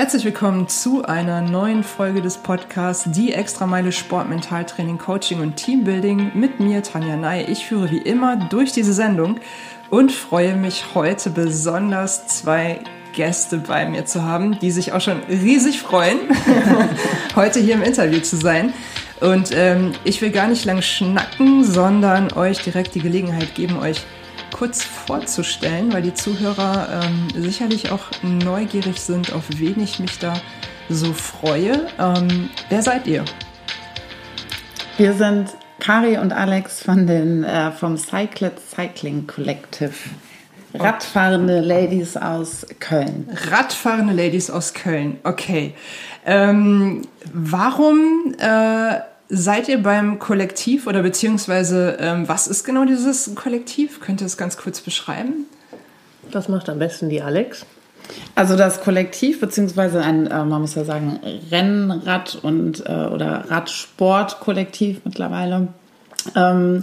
Herzlich willkommen zu einer neuen Folge des Podcasts Die Extrameile Sport, Mentaltraining, Coaching und Teambuilding mit mir, Tanja Ney. Ich führe wie immer durch diese Sendung und freue mich heute besonders zwei Gäste bei mir zu haben, die sich auch schon riesig freuen, heute hier im Interview zu sein. Und ähm, ich will gar nicht lang schnacken, sondern euch direkt die Gelegenheit geben, euch kurz vorzustellen, weil die Zuhörer ähm, sicherlich auch neugierig sind, auf wen ich mich da so freue. Ähm, wer seid ihr? Wir sind Kari und Alex von den, äh, vom Cyclet Cycling Collective. Radfahrende Ladies aus Köln. Radfahrende Ladies aus Köln, okay. Ähm, warum äh, seid ihr beim Kollektiv oder beziehungsweise ähm, was ist genau dieses Kollektiv? Könnt ihr es ganz kurz beschreiben? Das macht am besten die Alex. Also das Kollektiv, beziehungsweise ein, äh, man muss ja sagen, Rennrad- und äh, oder Radsportkollektiv mittlerweile. Ähm,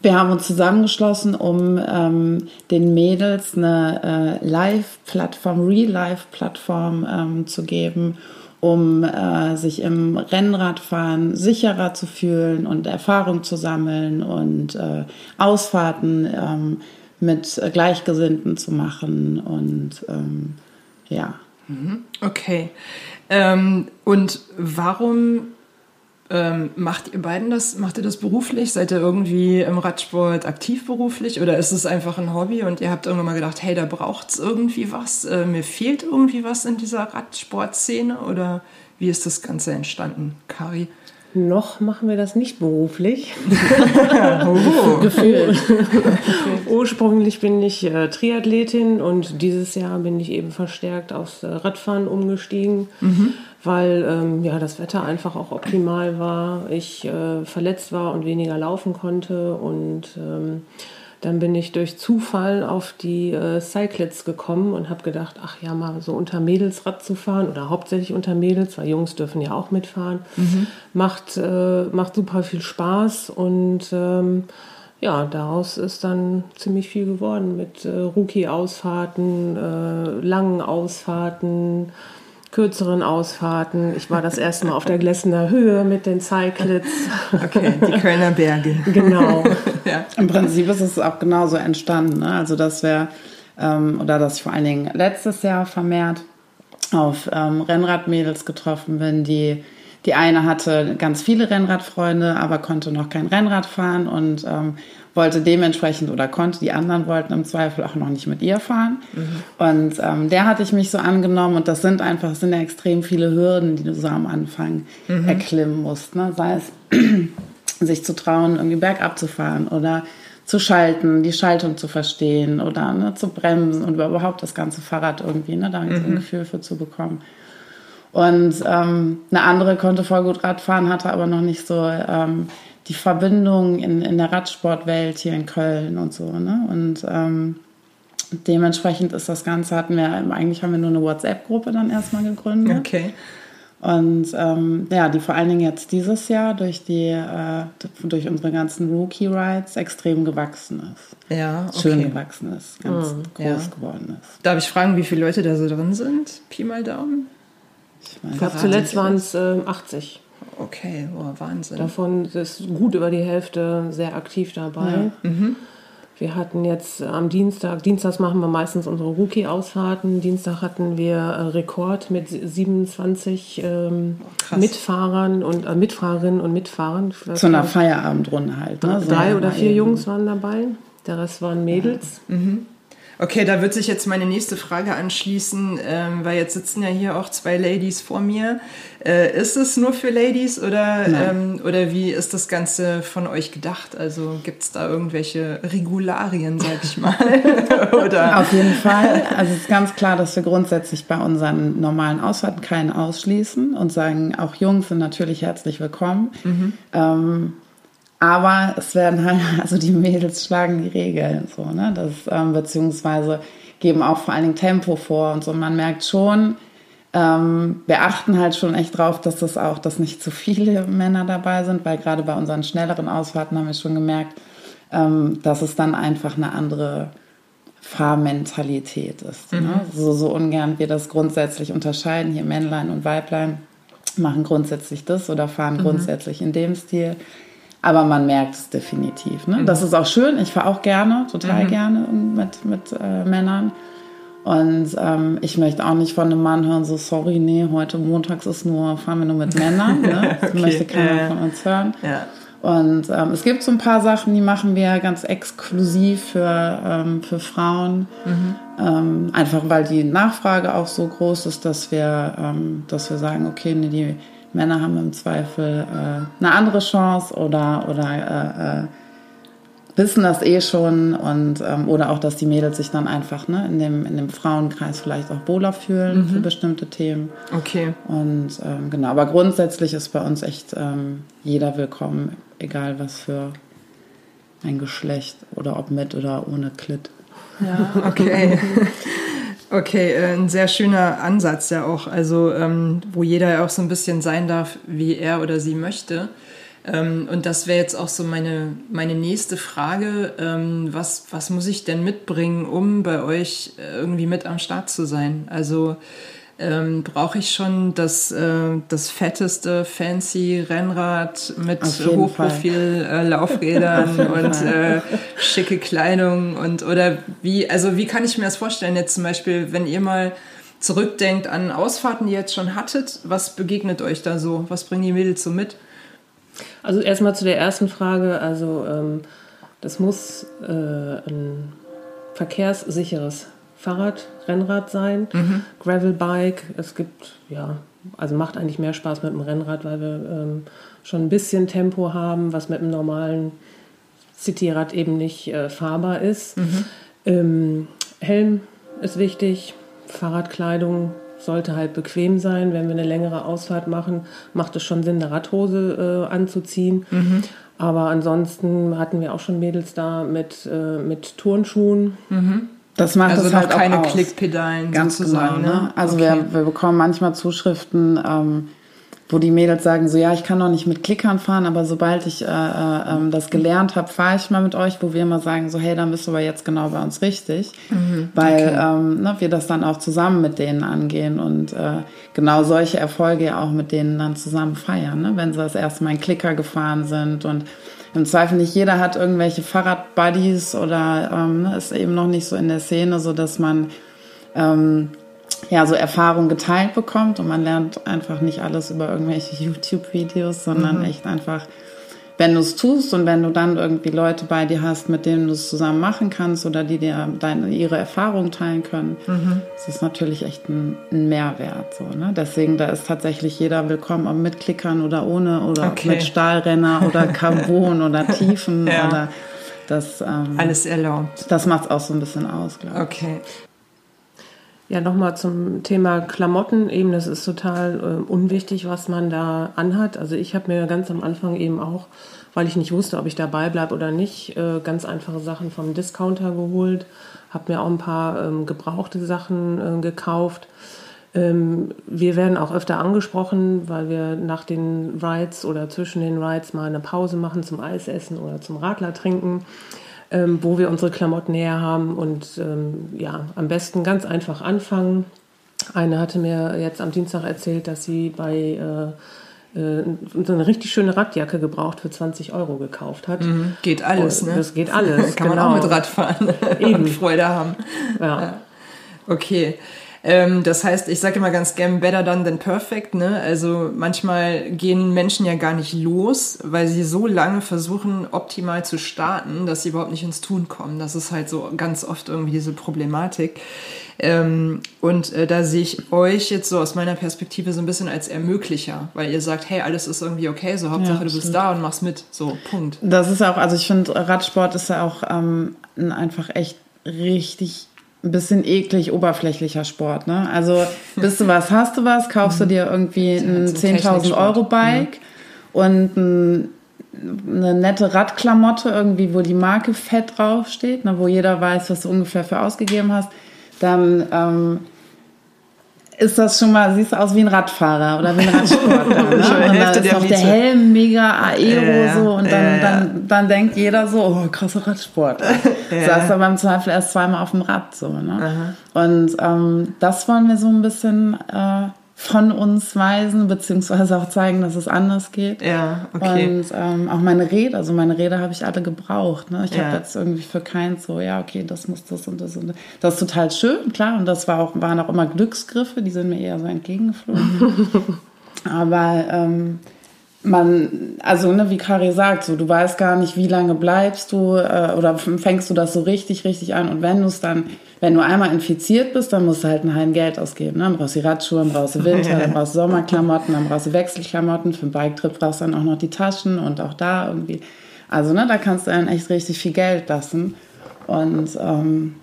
wir haben uns zusammengeschlossen, um ähm, den Mädels eine äh, Live-Plattform, Real-Life-Plattform ähm, zu geben, um äh, sich im Rennradfahren sicherer zu fühlen und Erfahrung zu sammeln und äh, Ausfahrten ähm, mit Gleichgesinnten zu machen und ähm, ja. Mhm. Okay. Ähm, und warum ähm, macht ihr beiden das? Macht ihr das beruflich? Seid ihr irgendwie im Radsport aktiv beruflich oder ist es einfach ein Hobby und ihr habt irgendwann mal gedacht, hey, da braucht es irgendwie was? Äh, mir fehlt irgendwie was in dieser Radsportszene oder wie ist das Ganze entstanden, Kari? Noch machen wir das nicht beruflich. oh. Gefühlt. Ursprünglich bin ich äh, Triathletin und dieses Jahr bin ich eben verstärkt aufs äh, Radfahren umgestiegen, mhm. weil ähm, ja, das Wetter einfach auch optimal war, ich äh, verletzt war und weniger laufen konnte und ähm, dann bin ich durch Zufall auf die äh, Cyclets gekommen und habe gedacht, ach ja, mal so unter Mädels Rad zu fahren oder hauptsächlich unter Mädels, weil Jungs dürfen ja auch mitfahren. Mhm. Macht, äh, macht super viel Spaß und ähm, ja, daraus ist dann ziemlich viel geworden mit äh, Rookie-Ausfahrten, äh, langen Ausfahrten kürzeren Ausfahrten. Ich war das erste Mal auf der Glessener Höhe mit den Cyclits. Okay, die Kölner Berge. Genau. ja. Im Prinzip ist es auch genauso entstanden. Ne? Also, dass wir, ähm, oder dass ich vor allen Dingen letztes Jahr vermehrt auf ähm, Rennradmädels getroffen bin, die die eine hatte ganz viele Rennradfreunde, aber konnte noch kein Rennrad fahren und ähm, wollte dementsprechend oder konnte, die anderen wollten im Zweifel auch noch nicht mit ihr fahren. Mhm. Und ähm, der hatte ich mich so angenommen und das sind einfach, das sind ja extrem viele Hürden, die du so am Anfang mhm. erklimmen musst. Ne? Sei es sich zu trauen, irgendwie bergab zu fahren oder zu schalten, die Schaltung zu verstehen oder ne, zu bremsen und überhaupt das ganze Fahrrad irgendwie, ne, da mhm. ein Gefühl für zu bekommen. Und ähm, eine andere konnte voll gut Radfahren, hatte aber noch nicht so ähm, die Verbindung in, in der Radsportwelt hier in Köln und so. Ne? Und ähm, dementsprechend ist das Ganze, hatten wir, eigentlich haben wir nur eine WhatsApp-Gruppe dann erstmal gegründet. Okay. Und ähm, ja, die vor allen Dingen jetzt dieses Jahr durch die äh, durch unsere ganzen Rookie Rides extrem gewachsen ist. Ja, okay. schön gewachsen ist, ganz mhm, groß ja. geworden ist. Darf ich fragen, wie viele Leute da so drin sind? Pi mal Daumen. Ich, glaube, zuletzt waren es äh, 80. Okay, oh, Wahnsinn. Davon ist gut über die Hälfte sehr aktiv dabei. Ja. Mhm. Wir hatten jetzt am Dienstag, Dienstags machen wir meistens unsere Rookie-Ausfahrten. Dienstag hatten wir äh, Rekord mit 27 ähm, Mitfahrern und äh, Mitfahrerinnen und Mitfahrern. Zu einer Feierabendrunde halt. Ne? Drei oder vier Jungs waren dabei. Der Rest waren Mädels. Ja. Mhm. Okay, da wird sich jetzt meine nächste Frage anschließen, ähm, weil jetzt sitzen ja hier auch zwei Ladies vor mir. Äh, ist es nur für Ladies oder, ähm, oder wie ist das Ganze von euch gedacht? Also gibt es da irgendwelche Regularien, sag ich mal? oder? Auf jeden Fall. Also es ist ganz klar, dass wir grundsätzlich bei unseren normalen Ausfahrten keinen ausschließen und sagen, auch Jungs sind natürlich herzlich willkommen. Mhm. Ähm, aber es werden halt, also die Mädels schlagen die Regeln, so, ne? Das, ähm, beziehungsweise geben auch vor allen Dingen Tempo vor und so. Man merkt schon, ähm, wir achten halt schon echt drauf, dass das auch, dass nicht zu viele Männer dabei sind, weil gerade bei unseren schnelleren Ausfahrten haben wir schon gemerkt, ähm, dass es dann einfach eine andere Fahrmentalität ist. Ne? Mhm. Ne? So, so ungern wir das grundsätzlich unterscheiden, hier Männlein und Weiblein machen grundsätzlich das oder fahren mhm. grundsätzlich in dem Stil. Aber man merkt es definitiv. Ne? Mhm. Das ist auch schön. Ich fahre auch gerne, total mhm. gerne mit, mit äh, Männern. Und ähm, ich möchte auch nicht von einem Mann hören, so sorry, nee, heute montags ist nur, fahren wir nur mit Männern. Ne? Das okay. möchte keiner äh, von uns hören. Ja. Und ähm, es gibt so ein paar Sachen, die machen wir ganz exklusiv für, ähm, für Frauen. Mhm. Ähm, einfach weil die Nachfrage auch so groß ist, dass wir, ähm, dass wir sagen, okay, nee, die Männer haben im Zweifel äh, eine andere Chance oder, oder äh, äh, wissen das eh schon und ähm, oder auch, dass die Mädels sich dann einfach ne, in, dem, in dem Frauenkreis vielleicht auch wohler fühlen mhm. für bestimmte Themen. Okay. Und ähm, genau, aber grundsätzlich ist bei uns echt ähm, jeder willkommen, egal was für ein Geschlecht oder ob mit oder ohne Klit. Ja, okay. Okay, äh, ein sehr schöner Ansatz ja auch, also ähm, wo jeder ja auch so ein bisschen sein darf, wie er oder sie möchte. Ähm, und das wäre jetzt auch so meine, meine nächste Frage. Ähm, was, was muss ich denn mitbringen, um bei euch äh, irgendwie mit am Start zu sein? Also ähm, brauche ich schon das, äh, das fetteste, fancy Rennrad mit Hochprofil-Laufrädern äh, und äh, schicke Kleidung und oder wie, also wie kann ich mir das vorstellen jetzt zum Beispiel, wenn ihr mal zurückdenkt an Ausfahrten, die ihr jetzt schon hattet, was begegnet euch da so? Was bringen die Mädels so mit? Also erstmal zu der ersten Frage. Also ähm, das muss äh, ein verkehrssicheres Fahrrad, Rennrad sein, mhm. Gravelbike. Es gibt, ja, also macht eigentlich mehr Spaß mit dem Rennrad, weil wir ähm, schon ein bisschen Tempo haben, was mit einem normalen Cityrad eben nicht äh, fahrbar ist. Mhm. Ähm, Helm ist wichtig, Fahrradkleidung sollte halt bequem sein. Wenn wir eine längere Ausfahrt machen, macht es schon Sinn, eine Radhose äh, anzuziehen. Mhm. Aber ansonsten hatten wir auch schon Mädels da mit, äh, mit Turnschuhen. Mhm. Das macht also es halt keine auch Klickpedalen Ganz sozusagen. Genau, ne? ne? Also okay. wir, wir bekommen manchmal Zuschriften, ähm, wo die Mädels sagen so, ja, ich kann noch nicht mit Klickern fahren, aber sobald ich äh, äh, ähm, das gelernt habe, fahre ich mal mit euch, wo wir immer sagen so, hey, dann bist du aber jetzt genau bei uns richtig, mhm, weil okay. ähm, ne, wir das dann auch zusammen mit denen angehen und äh, genau solche Erfolge auch mit denen dann zusammen feiern, ne? wenn sie das erste Mal in Klicker gefahren sind und im Zweifel nicht jeder hat irgendwelche Fahrradbuddies oder ähm, ne, ist eben noch nicht so in der Szene, so dass man ähm, ja, so Erfahrung geteilt bekommt und man lernt einfach nicht alles über irgendwelche YouTube-Videos, sondern mhm. echt einfach, wenn du es tust und wenn du dann irgendwie Leute bei dir hast, mit denen du es zusammen machen kannst oder die dir deine, ihre Erfahrungen teilen können, mhm. das ist natürlich echt ein, ein Mehrwert. So, ne? Deswegen, da ist tatsächlich jeder willkommen, ob mit Klickern oder ohne oder okay. mit Stahlrenner oder Carbon oder Tiefen ja. oder das, ähm, Alles erlaubt. Das macht es auch so ein bisschen aus, glaube ich. Okay. Ja, nochmal zum Thema Klamotten. Eben, das ist total äh, unwichtig, was man da anhat. Also ich habe mir ganz am Anfang eben auch, weil ich nicht wusste, ob ich dabei bleibe oder nicht, äh, ganz einfache Sachen vom Discounter geholt. Habe mir auch ein paar ähm, gebrauchte Sachen äh, gekauft. Ähm, wir werden auch öfter angesprochen, weil wir nach den Rides oder zwischen den Rides mal eine Pause machen zum Eis essen oder zum Radler trinken ähm, wo wir unsere Klamotten her haben und ähm, ja, am besten ganz einfach anfangen. Eine hatte mir jetzt am Dienstag erzählt, dass sie bei äh, äh so eine richtig schöne Radjacke gebraucht für 20 Euro gekauft hat. Mhm, geht alles, ne? Das geht alles. Kann genau. man auch mit Rad fahren Eben. und Freude haben. Ja. Okay. Ähm, das heißt, ich sage immer ganz gern better done than perfect. Ne? Also manchmal gehen Menschen ja gar nicht los, weil sie so lange versuchen, optimal zu starten, dass sie überhaupt nicht ins Tun kommen. Das ist halt so ganz oft irgendwie diese Problematik. Ähm, und äh, da sehe ich euch jetzt so aus meiner Perspektive so ein bisschen als Ermöglicher, weil ihr sagt, hey, alles ist irgendwie okay, so Hauptsache ja, du bist da und machst mit. So, Punkt. Das ist auch, also ich finde, Radsport ist ja auch ähm, einfach echt richtig ein bisschen eklig oberflächlicher Sport. Ne? Also bist du was, hast du was, kaufst du mhm. dir irgendwie ein 10.000 Euro Bike mhm. und ein, eine nette Radklamotte irgendwie, wo die Marke fett draufsteht, ne, wo jeder weiß, was du ungefähr für ausgegeben hast, dann ähm, ist das schon mal, siehst du aus wie ein Radfahrer oder wie ein Radsportler. Ne? und dann ist auch der Helm mega aero ja, so und dann, ja, ja. Dann, dann denkt jeder so, oh, krasser Radsport. ja. Saß aber im Zweifel erst zweimal auf dem Rad so. Ne? Und ähm, das wollen wir so ein bisschen äh, von uns weisen, beziehungsweise auch zeigen, dass es anders geht. Ja, okay. Und ähm, auch meine Rede, also meine Rede habe ich alle gebraucht. Ne? Ich ja. habe jetzt irgendwie für keins so, ja, okay, das muss das und das und das. Das ist total schön, klar. Und das war auch, waren auch immer Glücksgriffe, die sind mir eher so entgegengeflogen. Aber ähm, man, also ne, wie Kari sagt, so du weißt gar nicht, wie lange bleibst du äh, oder fängst du das so richtig, richtig an. Und wenn du es dann wenn du einmal infiziert bist, dann musst du halt ein Heim Geld ausgeben. Ne? Dann brauchst du Radschuhe, dann brauchst du Winter, dann brauchst du Sommerklamotten, dann brauchst du Wechselklamotten. Für einen Biketrip brauchst du dann auch noch die Taschen und auch da irgendwie. Also ne, da kannst du dann echt richtig viel Geld lassen. Und ähm,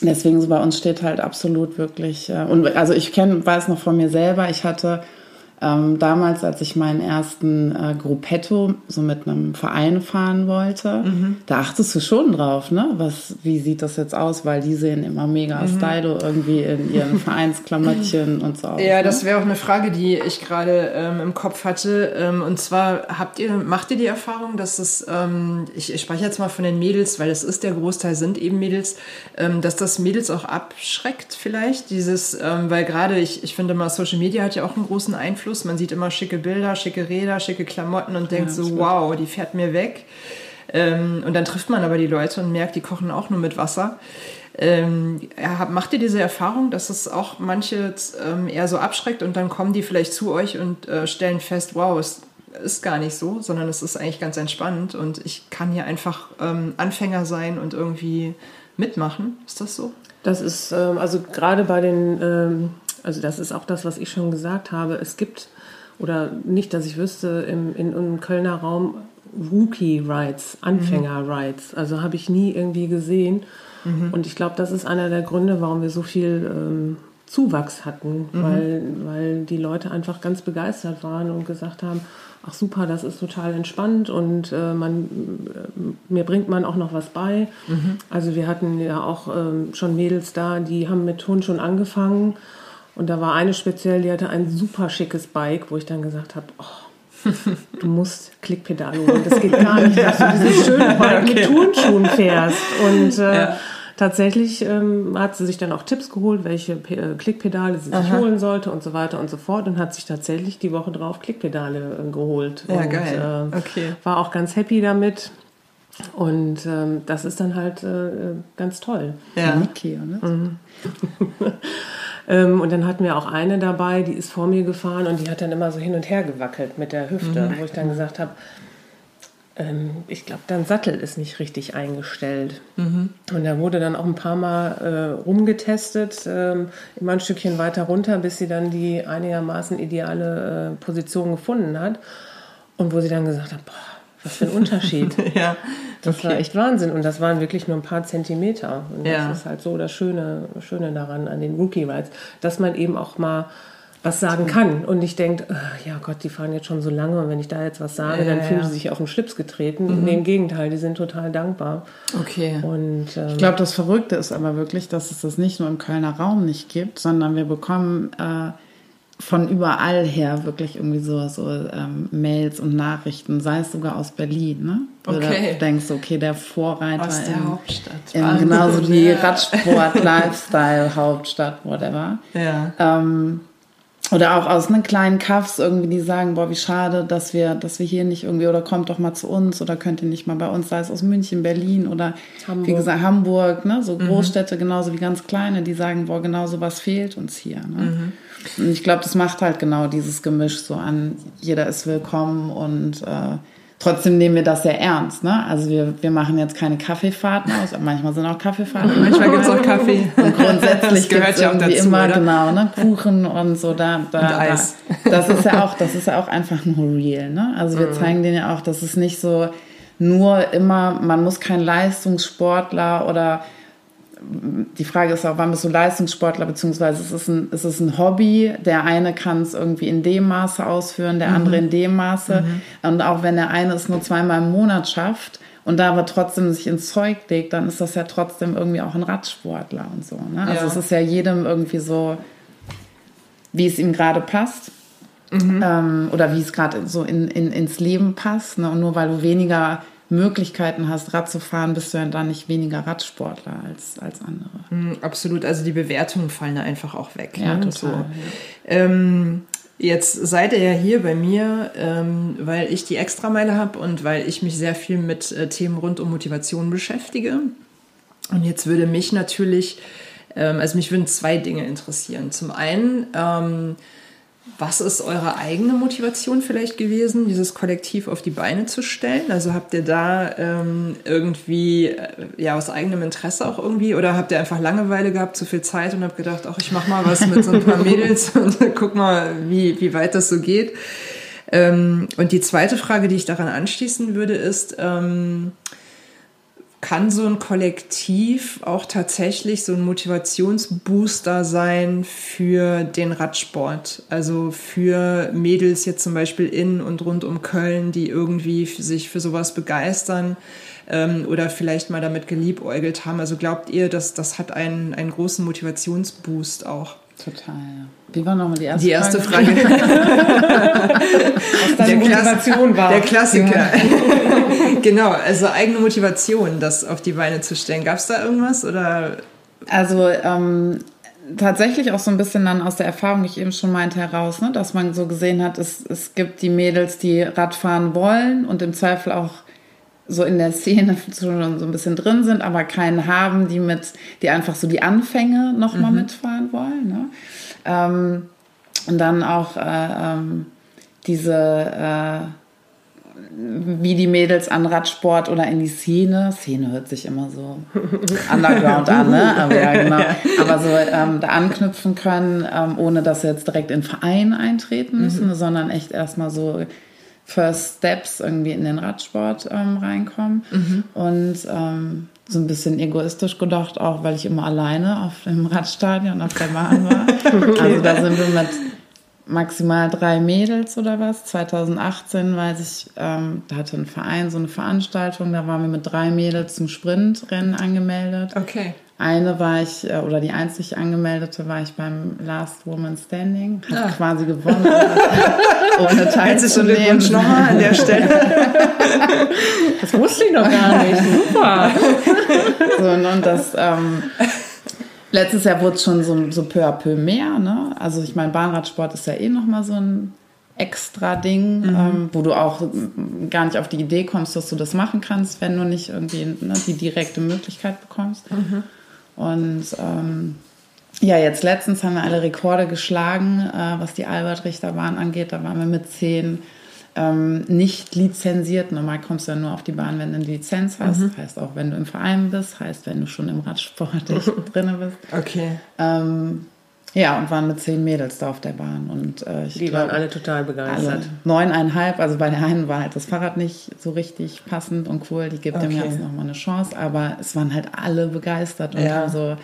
deswegen so bei uns steht halt absolut wirklich. Äh, und also ich kenn, weiß noch von mir selber, ich hatte ähm, damals, als ich meinen ersten äh, Gruppetto so mit einem Verein fahren wollte, mhm. da achtest du schon drauf, ne? Was, wie sieht das jetzt aus? Weil die sehen immer mega mhm. stylo irgendwie in ihren Vereinsklamottchen und so aus. Ja, ne? das wäre auch eine Frage, die ich gerade ähm, im Kopf hatte. Ähm, und zwar habt ihr, macht ihr die Erfahrung, dass es, ähm, ich, ich spreche jetzt mal von den Mädels, weil das ist der Großteil sind eben Mädels, ähm, dass das Mädels auch abschreckt vielleicht, dieses, ähm, weil gerade ich, ich finde mal Social Media hat ja auch einen großen Einfluss Einfluss. Man sieht immer schicke Bilder, schicke Räder, schicke Klamotten und denkt ja, so, wow, die fährt mir weg. Ähm, und dann trifft man aber die Leute und merkt, die kochen auch nur mit Wasser. Ähm, macht ihr diese Erfahrung, dass es auch manche ähm, eher so abschreckt und dann kommen die vielleicht zu euch und äh, stellen fest, wow, es ist gar nicht so, sondern es ist eigentlich ganz entspannt und ich kann hier einfach ähm, Anfänger sein und irgendwie mitmachen. Ist das so? Das ist ähm, also gerade bei den ähm, also das ist auch das, was ich schon gesagt habe. Es gibt, oder nicht, dass ich wüsste, im, in, im Kölner Raum Rookie-Rides, Anfänger-Rides. Also habe ich nie irgendwie gesehen. Mhm. Und ich glaube, das ist einer der Gründe, warum wir so viel ähm, Zuwachs hatten, mhm. weil, weil die Leute einfach ganz begeistert waren und gesagt haben, ach super, das ist total entspannt und äh, man, äh, mir bringt man auch noch was bei. Mhm. Also wir hatten ja auch ähm, schon Mädels da, die haben mit Hund schon angefangen und da war eine speziell, die hatte ein super schickes Bike, wo ich dann gesagt habe, oh, du musst Klickpedale holen. Das geht gar nicht, dass du dieses schöne Bike mit Turnschuhen fährst. Und äh, ja. tatsächlich ähm, hat sie sich dann auch Tipps geholt, welche P äh, Klickpedale sie sich holen sollte und so weiter und so fort. Und hat sich tatsächlich die Woche drauf Klickpedale äh, geholt. Ja, und, geil. Äh, okay. War auch ganz happy damit. Und ähm, das ist dann halt äh, ganz toll. Ja. Niki, ne? Mhm. Ähm, und dann hatten wir auch eine dabei, die ist vor mir gefahren und die hat dann immer so hin und her gewackelt mit der Hüfte, mhm. wo ich dann gesagt habe, ähm, ich glaube, dein Sattel ist nicht richtig eingestellt. Mhm. Und da wurde dann auch ein paar Mal äh, rumgetestet, ähm, immer ein Stückchen weiter runter, bis sie dann die einigermaßen ideale äh, Position gefunden hat. Und wo sie dann gesagt hat, boah, was für ein Unterschied. ja. Das okay. war echt Wahnsinn. Und das waren wirklich nur ein paar Zentimeter. Und ja. das ist halt so das Schöne, Schöne daran an den Rookie Rides, dass man eben auch mal was sagen kann und nicht denkt, oh, ja Gott, die fahren jetzt schon so lange und wenn ich da jetzt was sage, ja, dann fühlen ja. sie sich auf den Schlips getreten. Mhm. Nee, Im Gegenteil, die sind total dankbar. Okay. Und, ähm, ich glaube, das Verrückte ist aber wirklich, dass es das nicht nur im Kölner Raum nicht gibt, sondern wir bekommen äh, von überall her wirklich irgendwie so, so ähm, Mails und Nachrichten, sei es sogar aus Berlin, ne? okay. du denkst, okay, der Vorreiter aus der im, Hauptstadt. Im, genauso die ja. Radsport, Lifestyle, Hauptstadt, whatever. Ja. Ähm, oder auch aus einem kleinen Kaffs irgendwie, die sagen, boah, wie schade, dass wir, dass wir hier nicht irgendwie, oder kommt doch mal zu uns, oder könnt ihr nicht mal bei uns, sei es aus München, Berlin oder Hamburg. wie gesagt Hamburg, ne? so mhm. Großstädte mhm. genauso wie ganz kleine, die sagen, boah, genau so was fehlt uns hier. Ne? Mhm. Und ich glaube, das macht halt genau dieses Gemisch so an, jeder ist willkommen und äh, trotzdem nehmen wir das sehr ernst. Ne? Also wir, wir machen jetzt keine Kaffeefahrten aus, manchmal sind auch Kaffeefahrten. manchmal gibt es auch Kaffee. Und grundsätzlich gibt es irgendwie dazu, immer oder? genau ne? Kuchen und so. Da, da, und Eis. Da. Das ist ja auch, das ist ja auch einfach nur real. Ne? Also wir mhm. zeigen denen ja auch, dass es nicht so nur immer, man muss kein Leistungssportler oder die Frage ist auch, wann bist du Leistungssportler, beziehungsweise ist es ein, ist es ein Hobby? Der eine kann es irgendwie in dem Maße ausführen, der mhm. andere in dem Maße. Mhm. Und auch wenn der eine es nur zweimal im Monat schafft und da aber trotzdem sich ins Zeug legt, dann ist das ja trotzdem irgendwie auch ein Radsportler und so. Ne? Also ja. es ist ja jedem irgendwie so wie es ihm gerade passt. Mhm. Ähm, oder wie es gerade so in, in, ins Leben passt. Ne? Und nur weil du weniger Möglichkeiten hast, Rad zu fahren, bist du ja dann nicht weniger Radsportler als, als andere. Mhm, absolut, also die Bewertungen fallen da einfach auch weg. Ja, ne? total. So. Ähm, jetzt seid ihr ja hier bei mir, ähm, weil ich die Extrameile habe und weil ich mich sehr viel mit äh, Themen rund um Motivation beschäftige. Und jetzt würde mich natürlich, ähm, also mich würden zwei Dinge interessieren. Zum einen, ähm, was ist eure eigene Motivation vielleicht gewesen, dieses Kollektiv auf die Beine zu stellen? Also habt ihr da ähm, irgendwie äh, ja aus eigenem Interesse auch irgendwie oder habt ihr einfach Langeweile gehabt, zu viel Zeit und habt gedacht, ach ich mach mal was mit so ein paar Mädels und guck mal, wie wie weit das so geht? Ähm, und die zweite Frage, die ich daran anschließen würde, ist ähm, kann so ein Kollektiv auch tatsächlich so ein Motivationsbooster sein für den Radsport? Also für Mädels jetzt zum Beispiel in und rund um Köln, die irgendwie sich für sowas begeistern ähm, oder vielleicht mal damit geliebäugelt haben. Also glaubt ihr, dass das hat einen, einen großen Motivationsboost auch? Total, ja. Wie war nochmal die erste Die erste Frage. Frage? Was deine Motivation war. Der Klassiker. genau, also eigene Motivation, das auf die Beine zu stellen. Gab es da irgendwas oder? Also ähm, tatsächlich auch so ein bisschen dann aus der Erfahrung, die ich eben schon meinte, heraus, ne? dass man so gesehen hat, es, es gibt die Mädels, die Radfahren wollen und im Zweifel auch so in der Szene schon so ein bisschen drin sind, aber keinen haben, die mit, die einfach so die Anfänge nochmal mhm. mitfahren wollen. Ne? Ähm, und dann auch äh, ähm, diese, äh, wie die Mädels an Radsport oder in die Szene, Szene hört sich immer so underground an, ne? aber ja, genau, aber so ähm, da anknüpfen können, ähm, ohne dass sie jetzt direkt in Verein eintreten müssen, mhm. sondern echt erstmal so First Steps irgendwie in den Radsport ähm, reinkommen. Mhm. Und ähm, so ein bisschen egoistisch gedacht, auch weil ich immer alleine auf dem Radstadion auf der Bahn war. okay. Also da sind wir mit maximal drei Mädels oder was. 2018 weiß ich, ähm, da hatte ein Verein so eine Veranstaltung, da waren wir mit drei Mädels zum Sprintrennen angemeldet. Okay. Eine war ich, äh, oder die einzig angemeldete war ich beim Last Woman Standing, hat ah. quasi gewonnen, ohne teilzunehmen. Nochmal an der Stelle. das wusste ich noch gar nicht. Super. So, und das, ähm, letztes Jahr wurde es schon so, so peu à peu mehr. Ne? Also ich meine, Bahnradsport ist ja eh nochmal so ein extra Ding, mhm. ähm, wo du auch gar nicht auf die Idee kommst, dass du das machen kannst, wenn du nicht irgendwie ne, die direkte Möglichkeit bekommst. Mhm. Und ähm, ja, jetzt letztens haben wir alle Rekorde geschlagen, äh, was die Albert-Richter-Bahn angeht. Da waren wir mit zehn ähm, nicht lizenziert. Normal kommst du ja nur auf die Bahn, wenn du eine Lizenz hast. Mhm. Heißt auch, wenn du im Verein bist, heißt, wenn du schon im Radsport drin bist. Okay. Ähm, ja, und waren mit zehn Mädels da auf der Bahn. Und, äh, die glaub, waren alle total begeistert. neuneinhalb, also bei der einen war halt das Fahrrad nicht so richtig passend und cool. Die gibt okay. dem Ganzen nochmal eine Chance. Aber es waren halt alle begeistert und ja. haben so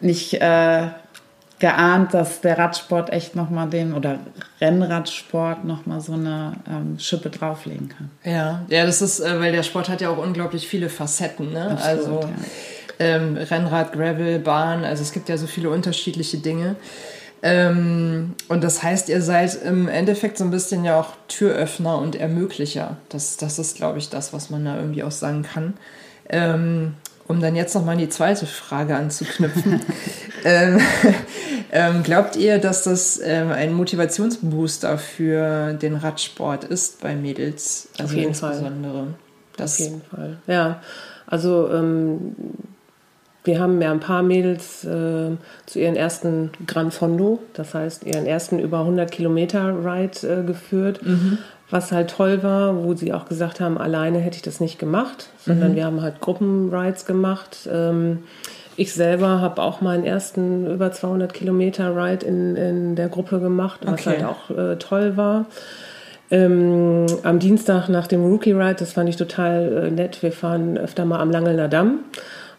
nicht äh, geahnt, dass der Radsport echt nochmal den, oder Rennradsport nochmal so eine ähm, Schippe drauflegen kann. Ja, ja, das ist, äh, weil der Sport hat ja auch unglaublich viele Facetten. Ne? Absolut, also, ja ähm, Rennrad, Gravel, Bahn, also es gibt ja so viele unterschiedliche Dinge. Ähm, und das heißt, ihr seid im Endeffekt so ein bisschen ja auch Türöffner und Ermöglicher. Das, das ist, glaube ich, das, was man da irgendwie auch sagen kann. Ähm, um dann jetzt nochmal an die zweite Frage anzuknüpfen. ähm, ähm, glaubt ihr, dass das ähm, ein Motivationsbooster für den Radsport ist bei Mädels? Also Auf jeden insbesondere. Fall. Das Auf jeden Fall. Ja, also ähm, wir haben ja ein paar Mädels äh, zu ihren ersten Gran Fondo, das heißt ihren ersten über 100 Kilometer Ride äh, geführt, mhm. was halt toll war, wo sie auch gesagt haben, alleine hätte ich das nicht gemacht, sondern mhm. wir haben halt Gruppenrides gemacht. Ähm, ich selber habe auch meinen ersten über 200 Kilometer Ride in, in der Gruppe gemacht, was okay. halt auch äh, toll war. Ähm, am Dienstag nach dem Rookie Ride, das fand ich total äh, nett. Wir fahren öfter mal am Langelner Damm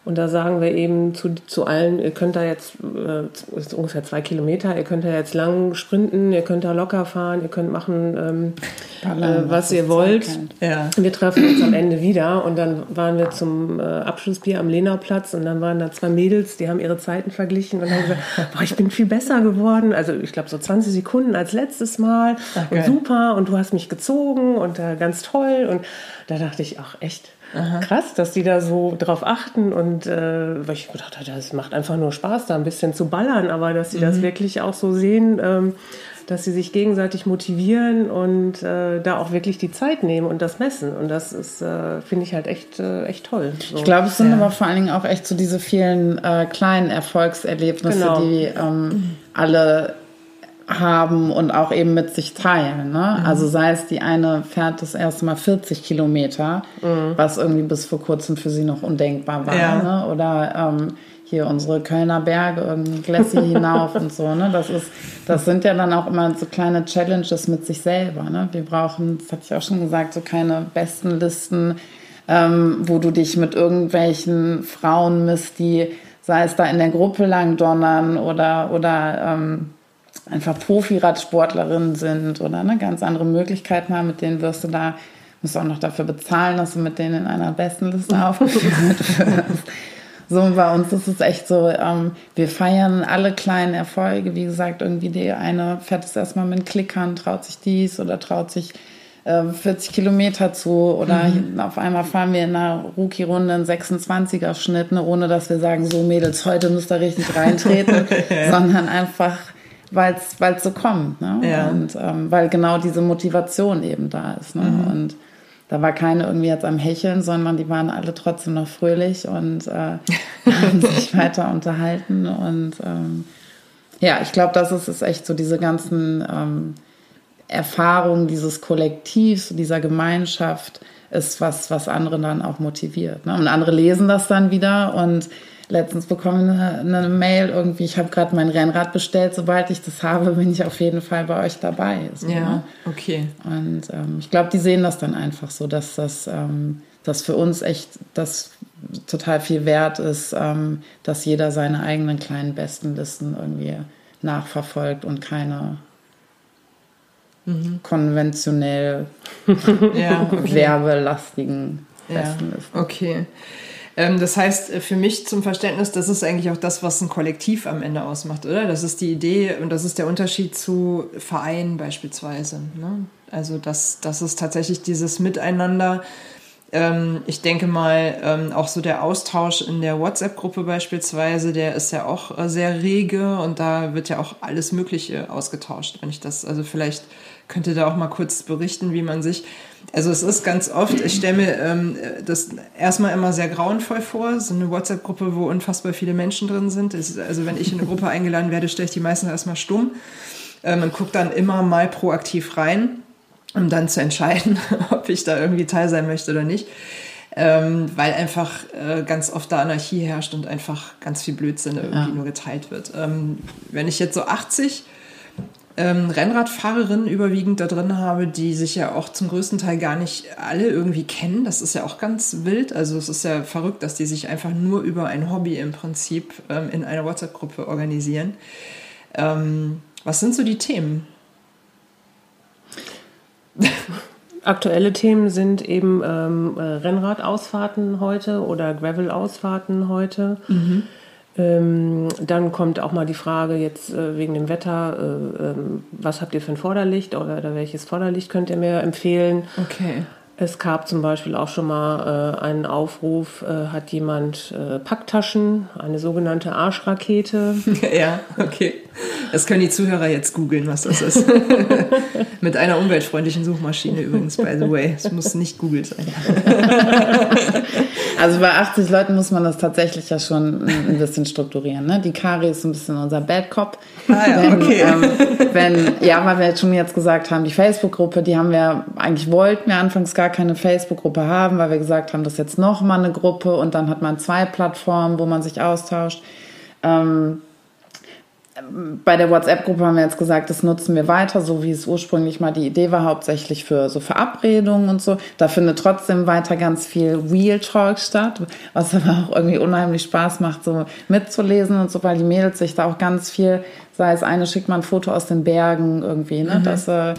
Und da sagen wir eben zu, zu allen, ihr könnt da jetzt, äh, ist ungefähr zwei Kilometer, ihr könnt da jetzt lang sprinten, ihr könnt da locker fahren, ihr könnt machen, ähm, äh, was ihr wollt. Ja. Wir treffen uns am Ende wieder und dann waren wir zum äh, Abschlussbier am Lenauplatz und dann waren da zwei Mädels, die haben ihre Zeiten verglichen und haben gesagt, boah, ich bin viel besser geworden. Also ich glaube so 20 Sekunden als letztes Mal Ach, und super und du hast mich gezogen und äh, ganz toll und da dachte ich, ach echt, Aha. krass, dass die da so drauf achten und äh, weil ich gedacht habe, das macht einfach nur Spaß, da ein bisschen zu ballern, aber dass sie mhm. das wirklich auch so sehen, ähm, dass sie sich gegenseitig motivieren und äh, da auch wirklich die Zeit nehmen und das messen. Und das ist, äh, finde ich halt echt, äh, echt toll. So. Ich glaube, es sind ja. aber vor allen Dingen auch echt so diese vielen äh, kleinen Erfolgserlebnisse, genau. die ähm, alle haben und auch eben mit sich teilen. Ne? Mhm. Also sei es die eine fährt das erste Mal 40 Kilometer, mhm. was irgendwie bis vor kurzem für sie noch undenkbar war. Ja. Ne? Oder ähm, hier unsere Kölner Berge, irgendwie Glässi hinauf und so. Ne? Das, ist, das sind ja dann auch immer so kleine Challenges mit sich selber. Ne? Wir brauchen, das hatte ich auch schon gesagt, so keine besten Listen, ähm, wo du dich mit irgendwelchen Frauen misst, die sei es da in der Gruppe lang donnern oder, oder ähm, einfach Profi-Radsportlerinnen sind oder eine ganz andere Möglichkeiten haben, mit denen wirst du da, musst du auch noch dafür bezahlen, dass du mit denen in einer besten Liste aufgeführt wirst. So, bei uns ist es echt so, ähm, wir feiern alle kleinen Erfolge. Wie gesagt, irgendwie die eine fährt es erstmal mit Klickern, traut sich dies oder traut sich äh, 40 Kilometer zu oder mhm. auf einmal fahren wir in einer Rookie-Runde einen 26er-Schnitt, ne, ohne dass wir sagen, so Mädels, heute müsst ihr richtig reintreten, sondern einfach weil es so kommt. Ne? Ja. Und ähm, weil genau diese Motivation eben da ist. Ne? Mhm. Und da war keine irgendwie jetzt am Hecheln, sondern die waren alle trotzdem noch fröhlich und äh, haben sich weiter unterhalten. Und ähm, ja, ich glaube, das ist, ist echt so diese ganzen ähm, Erfahrungen dieses Kollektivs, dieser Gemeinschaft ist was, was andere dann auch motiviert. Ne? Und andere lesen das dann wieder und letztens bekommen eine, eine Mail irgendwie, ich habe gerade mein Rennrad bestellt, sobald ich das habe, bin ich auf jeden Fall bei euch dabei. So, ja, ne? okay. Und ähm, ich glaube, die sehen das dann einfach so, dass das ähm, dass für uns echt das total viel wert ist, ähm, dass jeder seine eigenen kleinen Bestenlisten irgendwie nachverfolgt und keine mhm. konventionell ja, okay. werbelastigen. Ja, okay. Ähm, das heißt, äh, für mich zum Verständnis, das ist eigentlich auch das, was ein Kollektiv am Ende ausmacht, oder? Das ist die Idee und das ist der Unterschied zu Vereinen beispielsweise. Ne? Also, das, das ist tatsächlich dieses Miteinander. Ähm, ich denke mal, ähm, auch so der Austausch in der WhatsApp-Gruppe beispielsweise, der ist ja auch äh, sehr rege und da wird ja auch alles Mögliche ausgetauscht. Wenn ich das, also vielleicht könnt ihr da auch mal kurz berichten, wie man sich also es ist ganz oft, ich stelle mir ähm, das erstmal immer sehr grauenvoll vor, so eine WhatsApp-Gruppe, wo unfassbar viele Menschen drin sind. Ist, also wenn ich in eine Gruppe eingeladen werde, stelle ich die meistens erstmal stumm ähm, und gucke dann immer mal proaktiv rein, um dann zu entscheiden, ob ich da irgendwie teil sein möchte oder nicht. Ähm, weil einfach äh, ganz oft da Anarchie herrscht und einfach ganz viel Blödsinn irgendwie ja. nur geteilt wird. Ähm, wenn ich jetzt so 80 ähm, Rennradfahrerinnen überwiegend da drin habe, die sich ja auch zum größten Teil gar nicht alle irgendwie kennen. Das ist ja auch ganz wild. Also es ist ja verrückt, dass die sich einfach nur über ein Hobby im Prinzip ähm, in einer WhatsApp-Gruppe organisieren. Ähm, was sind so die Themen? Aktuelle Themen sind eben ähm, äh, Rennradausfahrten heute oder Gravel-Ausfahrten heute. Mhm. Ähm, dann kommt auch mal die Frage jetzt äh, wegen dem Wetter, äh, äh, was habt ihr für ein Vorderlicht oder, oder, welches Vorderlicht könnt ihr mir empfehlen? Okay. Es gab zum Beispiel auch schon mal äh, einen Aufruf, äh, hat jemand äh, Packtaschen, eine sogenannte Arschrakete. ja, okay. Das können die Zuhörer jetzt googeln, was das ist. Mit einer umweltfreundlichen Suchmaschine übrigens, by the way. Es muss nicht Google sein. also bei 80 Leuten muss man das tatsächlich ja schon ein bisschen strukturieren. Ne? Die Kari ist ein bisschen unser Bad Cop. Ah, ja, wenn, okay. ähm, wenn, ja, weil wir jetzt schon jetzt gesagt haben, die Facebook-Gruppe, die haben wir, eigentlich wollten wir anfangs gar keine Facebook-Gruppe haben, weil wir gesagt haben, das ist jetzt nochmal eine Gruppe und dann hat man zwei Plattformen, wo man sich austauscht. Ähm, bei der WhatsApp-Gruppe haben wir jetzt gesagt, das nutzen wir weiter, so wie es ursprünglich mal die Idee war, hauptsächlich für so Verabredungen und so. Da findet trotzdem weiter ganz viel Real Talk statt, was aber auch irgendwie unheimlich Spaß macht, so mitzulesen und so, weil die Mädels sich da auch ganz viel, sei es eine schickt mal ein Foto aus den Bergen irgendwie, ne, mhm. dass äh,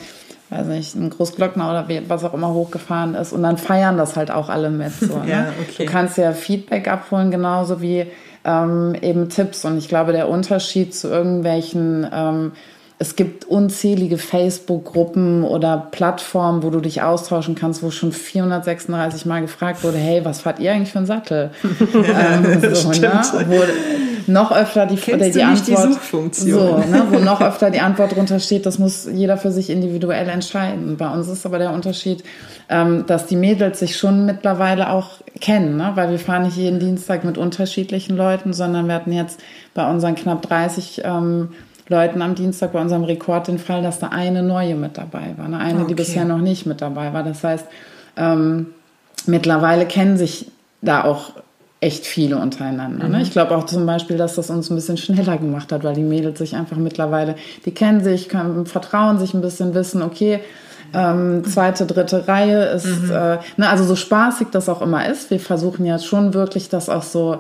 weiß nicht, ein Großglockner oder was auch immer hochgefahren ist und dann feiern das halt auch alle mit. So, ne? ja, okay. Du kannst ja Feedback abholen, genauso wie ähm, eben Tipps. Und ich glaube, der Unterschied zu irgendwelchen, ähm, es gibt unzählige Facebook-Gruppen oder Plattformen, wo du dich austauschen kannst, wo schon 436 Mal gefragt wurde, hey, was fahrt ihr eigentlich für einen Sattel? ähm, so, ne? Wo noch öfter die, Kennst die Antwort, die Suchfunktion? So, ne? wo noch öfter die Antwort drunter steht, das muss jeder für sich individuell entscheiden. Bei uns ist aber der Unterschied, ähm, dass die Mädels sich schon mittlerweile auch kennen, ne? weil wir fahren nicht jeden Dienstag mit unterschiedlichen Leuten, sondern wir hatten jetzt bei unseren knapp 30 ähm, Leuten am Dienstag bei unserem Rekord den Fall, dass da eine neue mit dabei war, ne? eine, okay. die bisher noch nicht mit dabei war. Das heißt, ähm, mittlerweile kennen sich da auch echt viele untereinander. Ne? Mhm. Ich glaube auch zum Beispiel, dass das uns ein bisschen schneller gemacht hat, weil die Mädels sich einfach mittlerweile, die kennen sich, können, vertrauen sich ein bisschen, wissen, okay, ähm, zweite, dritte Reihe ist, mhm. äh, ne, also so spaßig das auch immer ist. Wir versuchen ja schon wirklich das auch so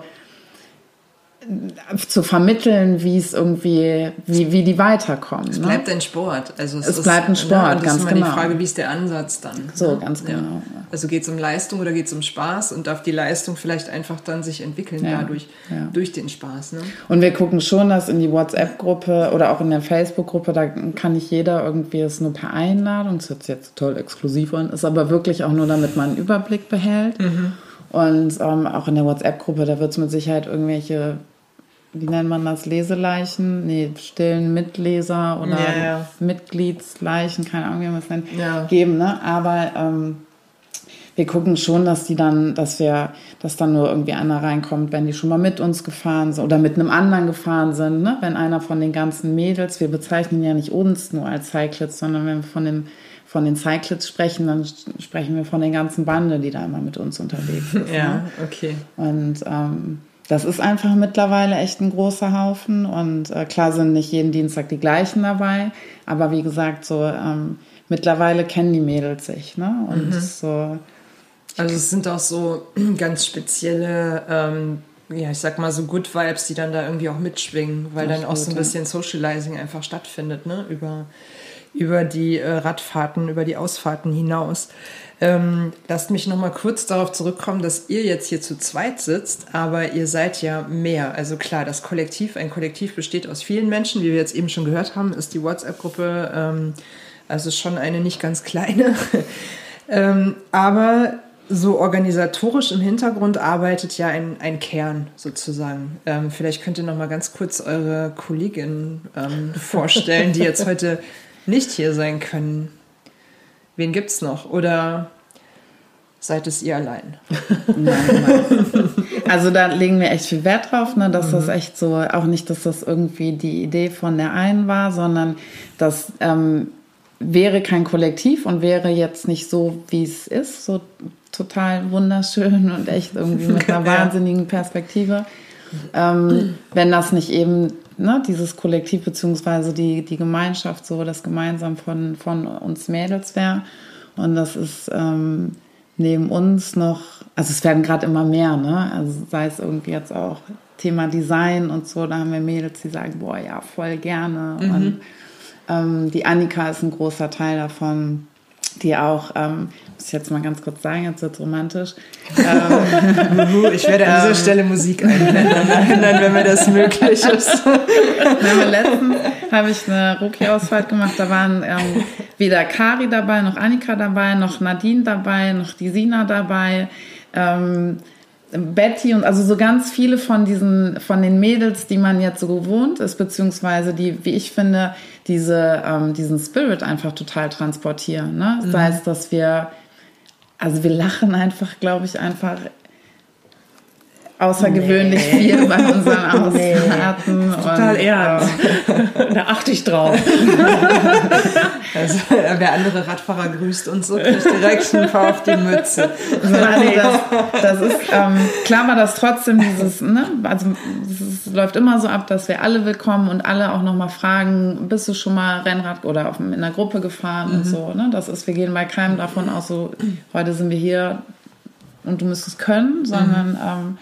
zu vermitteln, wie es irgendwie, wie, wie die weiterkommen. Es ne? bleibt ein Sport. Also es, es ist, bleibt ein Sport, ne, das ganz ist immer genau. die Frage, wie ist der Ansatz dann? So, ne? ganz genau. Ja. Also geht es um Leistung oder geht es um Spaß und darf die Leistung vielleicht einfach dann sich entwickeln ja. dadurch, ja. durch den Spaß. Ne? Und wir gucken schon, dass in die WhatsApp-Gruppe oder auch in der Facebook-Gruppe, da kann nicht jeder irgendwie es nur per Einladung, das hört sich jetzt toll exklusiv an, ist aber wirklich auch nur, damit man einen Überblick behält. Mhm. Und ähm, auch in der WhatsApp-Gruppe, da wird es mit Sicherheit irgendwelche wie nennt man das, Leseleichen, nee, stillen Mitleser oder ja, ja. Mitgliedsleichen, keine Ahnung, wie man es nennt, ja. geben, ne? Aber ähm, wir gucken schon, dass die dann, dass wir, dass dann nur irgendwie einer reinkommt, wenn die schon mal mit uns gefahren sind oder mit einem anderen gefahren sind, ne? Wenn einer von den ganzen Mädels, wir bezeichnen ja nicht uns nur als Cyclists, sondern wenn wir von dem von den Cyclists sprechen, dann sprechen wir von den ganzen Bande, die da immer mit uns unterwegs sind. ja, ne? okay. Und ähm, das ist einfach mittlerweile echt ein großer Haufen und äh, klar sind nicht jeden Dienstag die gleichen dabei, aber wie gesagt, so ähm, mittlerweile kennen die Mädels sich, ne? Und mhm. so. Also es sind auch so ganz spezielle, ähm, ja, ich sag mal so Good Vibes, die dann da irgendwie auch mitschwingen, weil dann auch so ein bisschen Socializing einfach stattfindet, ne? Über, über die äh, Radfahrten, über die Ausfahrten hinaus. Ähm, lasst mich noch mal kurz darauf zurückkommen, dass ihr jetzt hier zu zweit sitzt, aber ihr seid ja mehr. Also klar, das Kollektiv, ein Kollektiv besteht aus vielen Menschen, wie wir jetzt eben schon gehört haben, ist die WhatsApp-Gruppe ähm, also schon eine nicht ganz kleine. ähm, aber so organisatorisch im Hintergrund arbeitet ja ein, ein Kern sozusagen. Ähm, vielleicht könnt ihr noch mal ganz kurz eure Kolleginnen ähm, vorstellen, die jetzt heute nicht hier sein können. Wen gibt's noch? Oder seid es ihr allein? Nein. Also da legen wir echt viel Wert drauf, ne, dass mhm. das echt so, auch nicht, dass das irgendwie die Idee von der einen war, sondern das ähm, wäre kein Kollektiv und wäre jetzt nicht so, wie es ist, so total wunderschön und echt irgendwie mit einer wahnsinnigen Perspektive. Ähm, wenn das nicht eben ne, dieses Kollektiv beziehungsweise die, die Gemeinschaft, so das gemeinsam von, von uns Mädels wäre. Und das ist ähm, neben uns noch, also es werden gerade immer mehr, ne? Also sei es irgendwie jetzt auch Thema Design und so, da haben wir Mädels, die sagen, boah, ja, voll gerne. Mhm. Und ähm, die Annika ist ein großer Teil davon die auch, ähm, muss ich jetzt mal ganz kurz sagen, jetzt wird romantisch. Ähm, ich werde an dieser ähm, Stelle Musik einblenden, wenn mir das möglich ist. letztens habe ich eine Rookie-Ausfahrt gemacht, da waren ähm, weder Kari dabei, noch Annika dabei, noch Nadine dabei, noch die Sina dabei. Ähm, Betty und also so ganz viele von diesen, von den Mädels, die man jetzt so gewohnt ist, beziehungsweise die, wie ich finde, diese, ähm, diesen Spirit einfach total transportieren. Ne? Mhm. Sei es, dass wir, also wir lachen einfach, glaube ich, einfach außergewöhnlich nee. viel bei unseren Ausfahrten. Nee. Total und, ernst. Äh, da achte ich drauf. Also wer andere Radfahrer grüßt und so, kriegt direkt ein paar auf die Mütze. Also das, das ist, ähm, klar war das trotzdem dieses, ne, also es läuft immer so ab, dass wir alle willkommen und alle auch nochmal fragen, bist du schon mal Rennrad oder auf, in einer Gruppe gefahren mhm. und so. Ne? Das ist, wir gehen bei keinem davon aus, so heute sind wir hier und du müsstest können, sondern mhm. ähm,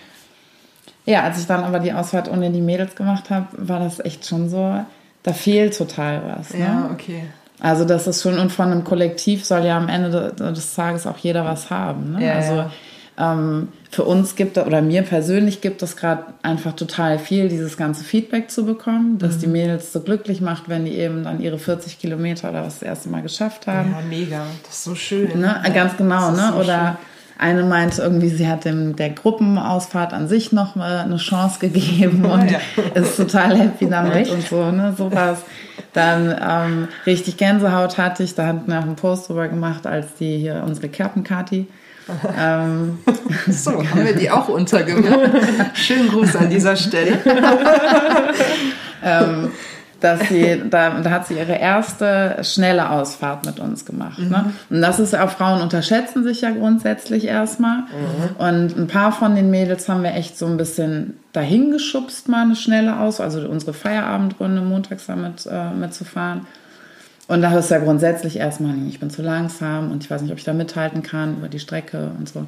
ja, als ich dann aber die Ausfahrt ohne die Mädels gemacht habe, war das echt schon so, da fehlt total was. Ne? Ja, okay. Also das ist schon, und von einem Kollektiv soll ja am Ende des Tages auch jeder was haben. Ne? Ja, also ja. Ähm, für uns gibt es, oder mir persönlich gibt es gerade einfach total viel, dieses ganze Feedback zu bekommen, dass mhm. die Mädels so glücklich macht, wenn die eben dann ihre 40 Kilometer oder was das erste Mal geschafft haben. Ja, mega. Das ist so schön. Ne? Ganz genau, ne? So oder schön. Eine meinte irgendwie, sie hat dem der Gruppenausfahrt an sich noch eine Chance gegeben und ja. ist total happy damit und so, ne, sowas. Dann ähm, richtig Gänsehaut hatte ich, da hatten wir auch einen Post drüber gemacht, als die hier unsere Kerpenkati ähm, so, haben wir die auch untergebracht. Schönen Gruß an dieser Stelle. ähm, dass sie, da, da hat sie ihre erste schnelle Ausfahrt mit uns gemacht. Ne? Mhm. Ne? Und das ist auch, Frauen unterschätzen sich ja grundsätzlich erstmal. Mhm. Und ein paar von den Mädels haben wir echt so ein bisschen dahin geschubst, mal eine schnelle Aus, also unsere Feierabendrunde montags damit äh, mitzufahren. Und da ist ja grundsätzlich erstmal, ich bin zu langsam und ich weiß nicht, ob ich da mithalten kann über die Strecke und so.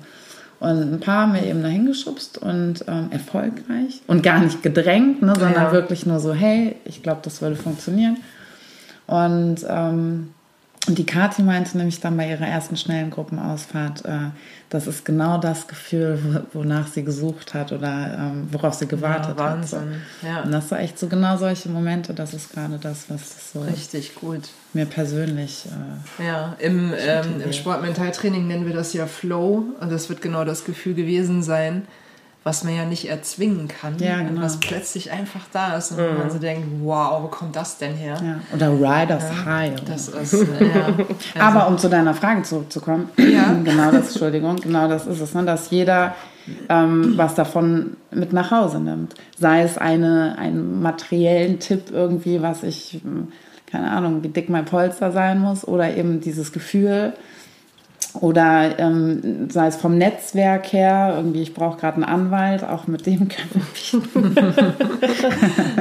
Und ein paar haben wir eben dahin geschubst und ähm, erfolgreich und gar nicht gedrängt, ne, sondern ja. wirklich nur so, hey, ich glaube, das würde funktionieren. Und ähm, und die Kathi meinte nämlich dann bei ihrer ersten schnellen Gruppenausfahrt, äh, das ist genau das Gefühl, wonach sie gesucht hat oder ähm, worauf sie gewartet ja, Wahnsinn. hat. So. Ja. Und das war echt so genau solche Momente, das ist gerade das, was so richtig gut mir persönlich. Äh, ja, im, ähm, im Sportmentaltraining nennen wir das ja Flow und das wird genau das Gefühl gewesen sein was man ja nicht erzwingen kann, ja, genau. was plötzlich einfach da ist und mhm. man so denkt, wow, wo kommt das denn her? Ja. Oder Riders ja, High. Das ist, ja. Also, Aber um zu deiner Frage zurückzukommen, ja. genau das, Entschuldigung, genau das ist es, ne, dass jeder ähm, was davon mit nach Hause nimmt. Sei es eine, einen materiellen Tipp irgendwie, was ich, keine Ahnung, wie dick mein Polster sein muss oder eben dieses Gefühl, oder ähm, sei es vom Netzwerk her, irgendwie, ich brauche gerade einen Anwalt, auch mit dem können wir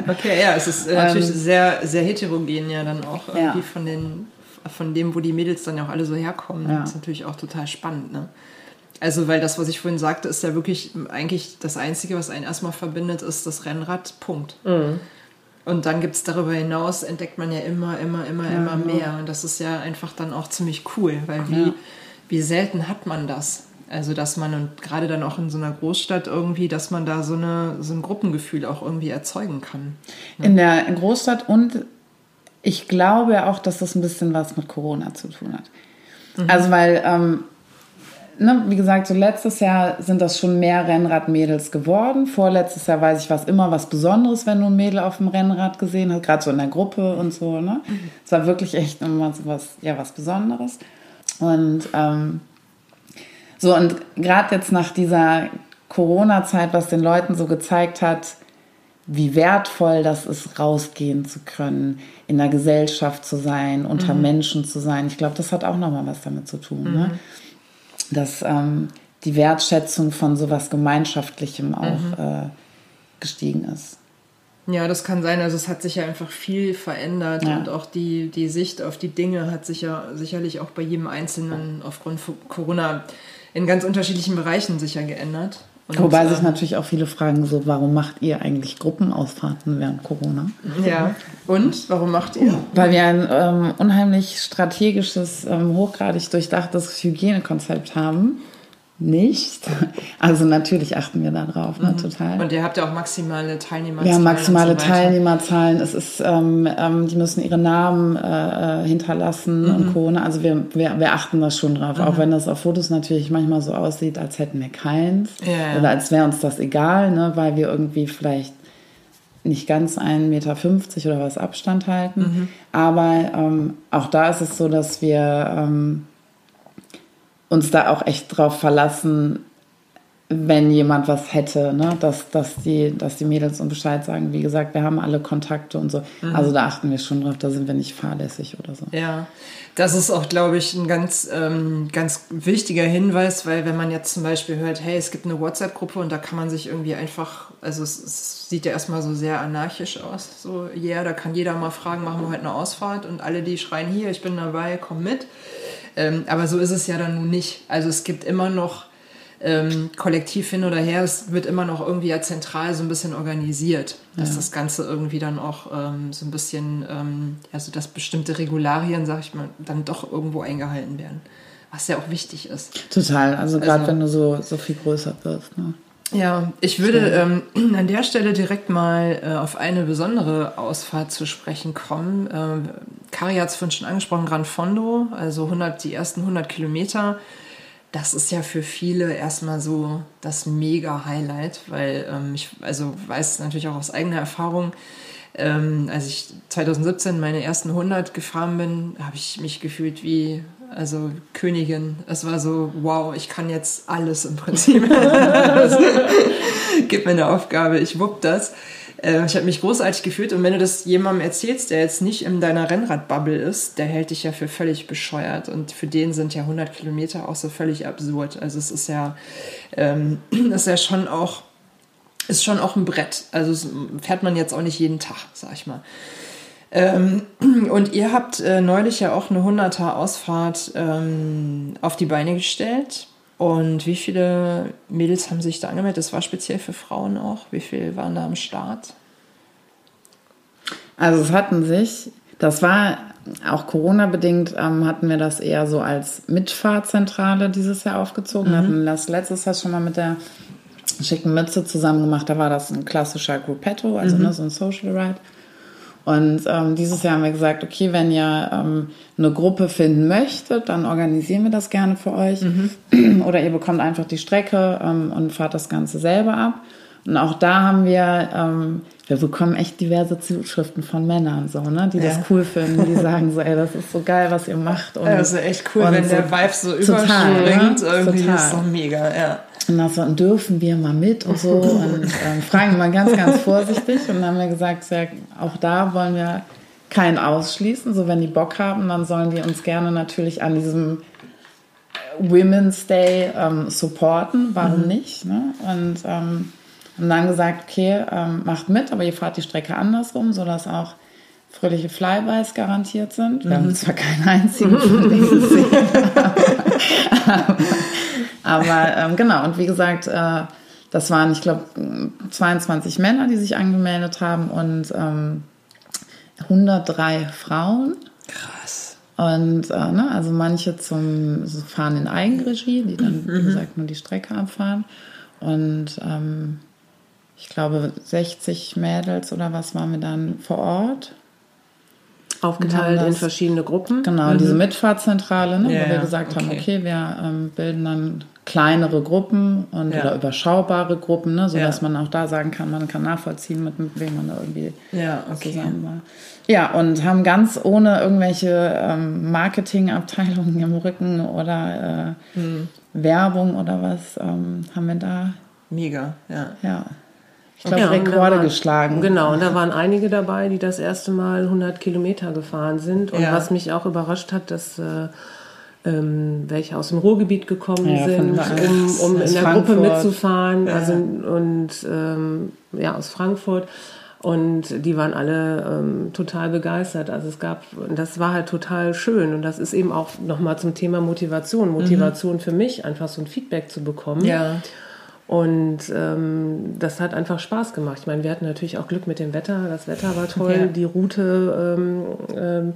Okay, ja, es ist äh, natürlich ähm, sehr, sehr heterogen ja dann auch irgendwie ja. von den von dem, wo die Mädels dann ja auch alle so herkommen. Ja. Das ist natürlich auch total spannend, ne? Also, weil das, was ich vorhin sagte, ist ja wirklich eigentlich das Einzige, was einen erstmal verbindet, ist das Rennrad. Punkt. Mhm. Und dann gibt es darüber hinaus, entdeckt man ja immer, immer, immer, ja, immer genau. mehr. Und das ist ja einfach dann auch ziemlich cool, weil wie. Wie selten hat man das? Also, dass man, und gerade dann auch in so einer Großstadt irgendwie, dass man da so, eine, so ein Gruppengefühl auch irgendwie erzeugen kann. Ne? In der Großstadt und ich glaube auch, dass das ein bisschen was mit Corona zu tun hat. Mhm. Also, weil, ähm, ne, wie gesagt, so letztes Jahr sind das schon mehr Rennradmädels geworden. Vorletztes Jahr weiß ich, was immer was Besonderes, wenn du ein Mädel auf dem Rennrad gesehen hast, gerade so in der Gruppe und so. Ne? Mhm. Es war wirklich echt immer so was, ja, was Besonderes. Und ähm, so, und gerade jetzt nach dieser Corona-Zeit, was den Leuten so gezeigt hat, wie wertvoll das ist, rausgehen zu können, in der Gesellschaft zu sein, unter mhm. Menschen zu sein. Ich glaube, das hat auch nochmal was damit zu tun. Ne? Mhm. Ne? Dass ähm, die Wertschätzung von sowas Gemeinschaftlichem auch mhm. äh, gestiegen ist. Ja, das kann sein. Also es hat sich ja einfach viel verändert ja. und auch die, die Sicht auf die Dinge hat sich ja sicherlich auch bei jedem Einzelnen aufgrund von Corona in ganz unterschiedlichen Bereichen sicher geändert. Und, Wobei sich ähm, natürlich auch viele fragen, so warum macht ihr eigentlich Gruppenausfahrten während Corona? Ja, und warum macht ihr? Weil wir ein ähm, unheimlich strategisches, ähm, hochgradig durchdachtes Hygienekonzept haben nicht. Also natürlich achten wir darauf, ne, mhm. total. Und ihr habt ja auch maximale Teilnehmerzahlen. Ja, maximale so Teilnehmerzahlen. Es ist, ähm, ähm, die müssen ihre Namen äh, äh hinterlassen mhm. und Co. Ne? Also wir, wir, wir achten das schon drauf, mhm. auch wenn das auf Fotos natürlich manchmal so aussieht, als hätten wir keins ja, oder als wäre uns das egal, ne? weil wir irgendwie vielleicht nicht ganz 1,50 Meter oder was Abstand halten. Mhm. Aber ähm, auch da ist es so, dass wir ähm, uns da auch echt drauf verlassen, wenn jemand was hätte, ne? dass, dass, die, dass die Mädels uns Bescheid sagen. Wie gesagt, wir haben alle Kontakte und so. Mhm. Also da achten wir schon drauf, da sind wir nicht fahrlässig oder so. Ja, das ist auch, glaube ich, ein ganz, ähm, ganz wichtiger Hinweis, weil wenn man jetzt zum Beispiel hört, hey, es gibt eine WhatsApp-Gruppe und da kann man sich irgendwie einfach, also es, es sieht ja erstmal so sehr anarchisch aus, so, ja, yeah, da kann jeder mal fragen, machen wir heute eine Ausfahrt und alle, die schreien, hier, ich bin dabei, komm mit. Ähm, aber so ist es ja dann nun nicht. Also es gibt immer noch ähm, kollektiv hin oder her, es wird immer noch irgendwie ja zentral so ein bisschen organisiert, dass ja. das Ganze irgendwie dann auch ähm, so ein bisschen, ähm, also dass bestimmte Regularien, sag ich mal, dann doch irgendwo eingehalten werden. Was ja auch wichtig ist. Total, also gerade also, wenn du so, so viel größer wirst. Ne? Ja, ich würde ähm, an der Stelle direkt mal äh, auf eine besondere Ausfahrt zu sprechen kommen. Ähm, Kari hat es vorhin schon angesprochen, Gran Fondo, also 100, die ersten 100 Kilometer das ist ja für viele erstmal so das Mega-Highlight, weil ähm, ich also weiß natürlich auch aus eigener Erfahrung, ähm, als ich 2017 meine ersten 100 gefahren bin, habe ich mich gefühlt wie also Königin. Es war so, wow, ich kann jetzt alles im Prinzip. Gib mir eine Aufgabe, ich wupp das. Äh, ich habe mich großartig gefühlt und wenn du das jemandem erzählst, der jetzt nicht in deiner Rennradbubble ist, der hält dich ja für völlig bescheuert und für den sind ja 100 Kilometer auch so völlig absurd. Also es ist ja, ähm, ist ja schon auch, ist schon auch ein Brett. Also fährt man jetzt auch nicht jeden Tag, sag ich mal. Ähm, und ihr habt äh, neulich ja auch eine 100er Ausfahrt ähm, auf die Beine gestellt. Und wie viele Mädels haben sich da angemeldet? Das war speziell für Frauen auch. Wie viele waren da am Start? Also es hatten sich, das war auch Corona-bedingt, ähm, hatten wir das eher so als Mitfahrzentrale dieses Jahr aufgezogen. Mhm. hatten das letztes Jahr schon mal mit der schicken Mütze zusammen gemacht. Da war das ein klassischer Gruppetto, also mhm. ne, so ein Social Ride. Und ähm, dieses Jahr haben wir gesagt, okay, wenn ihr ähm, eine Gruppe finden möchtet, dann organisieren wir das gerne für euch. Mhm. Oder ihr bekommt einfach die Strecke ähm, und fahrt das Ganze selber ab. Und auch da haben wir, ähm, wir bekommen echt diverse Zuschriften von Männern, so, ne, die ja. das cool finden, die sagen so, ey, das ist so geil, was ihr macht. Und, ja, das ist echt cool, wenn so der Vibe so überspringt, ne? irgendwie total. ist so mega, ja. Und dann so, dürfen wir mal mit und so und ähm, fragen mal ganz, ganz vorsichtig. Und dann haben wir gesagt, ja, auch da wollen wir keinen ausschließen. So, wenn die Bock haben, dann sollen die uns gerne natürlich an diesem Women's Day ähm, supporten. Warum mhm. nicht? Ne? Und ähm, haben dann gesagt, okay, ähm, macht mit, aber ihr fahrt die Strecke andersrum, sodass auch fröhliche Flybys garantiert sind. Wir mhm. haben zwar keinen einzigen von denen gesehen, aber, aber ähm, genau, und wie gesagt, äh, das waren, ich glaube, 22 Männer, die sich angemeldet haben und ähm, 103 Frauen. Krass. Und äh, ne, also manche zum so fahren in Eigenregie, die dann, wie mhm. gesagt, nur die Strecke abfahren. Und ähm, ich glaube, 60 Mädels oder was waren wir dann vor Ort. Aufgeteilt das, in verschiedene Gruppen. Genau, mhm. diese Mitfahrzentrale, ne, yeah, wo wir gesagt okay. haben, okay, wir ähm, bilden dann kleinere Gruppen und, ja. oder überschaubare Gruppen, ne, sodass ja. man auch da sagen kann, man kann nachvollziehen, mit, mit wem man da irgendwie ja, okay. zusammen war. Ja, und haben ganz ohne irgendwelche ähm, Marketingabteilungen im Rücken oder äh, hm. Werbung oder was, ähm, haben wir da. Mega, ja. Ja. Ich glaube, ja, Rekorde waren, geschlagen. Genau, und da waren einige dabei, die das erste Mal 100 Kilometer gefahren sind. Und was mich auch überrascht hat, dass äh, ähm, welche aus dem Ruhrgebiet gekommen ja, sind, um, um in der Frankfurt. Gruppe mitzufahren. Also, und ähm, ja, aus Frankfurt. Und die waren alle ähm, total begeistert. Also es gab, das war halt total schön. Und das ist eben auch nochmal zum Thema Motivation. Motivation mhm. für mich, einfach so ein Feedback zu bekommen. Ja. Und ähm, das hat einfach Spaß gemacht. Ich meine, wir hatten natürlich auch Glück mit dem Wetter. Das Wetter war toll. Ja. Die Route, ähm, ähm,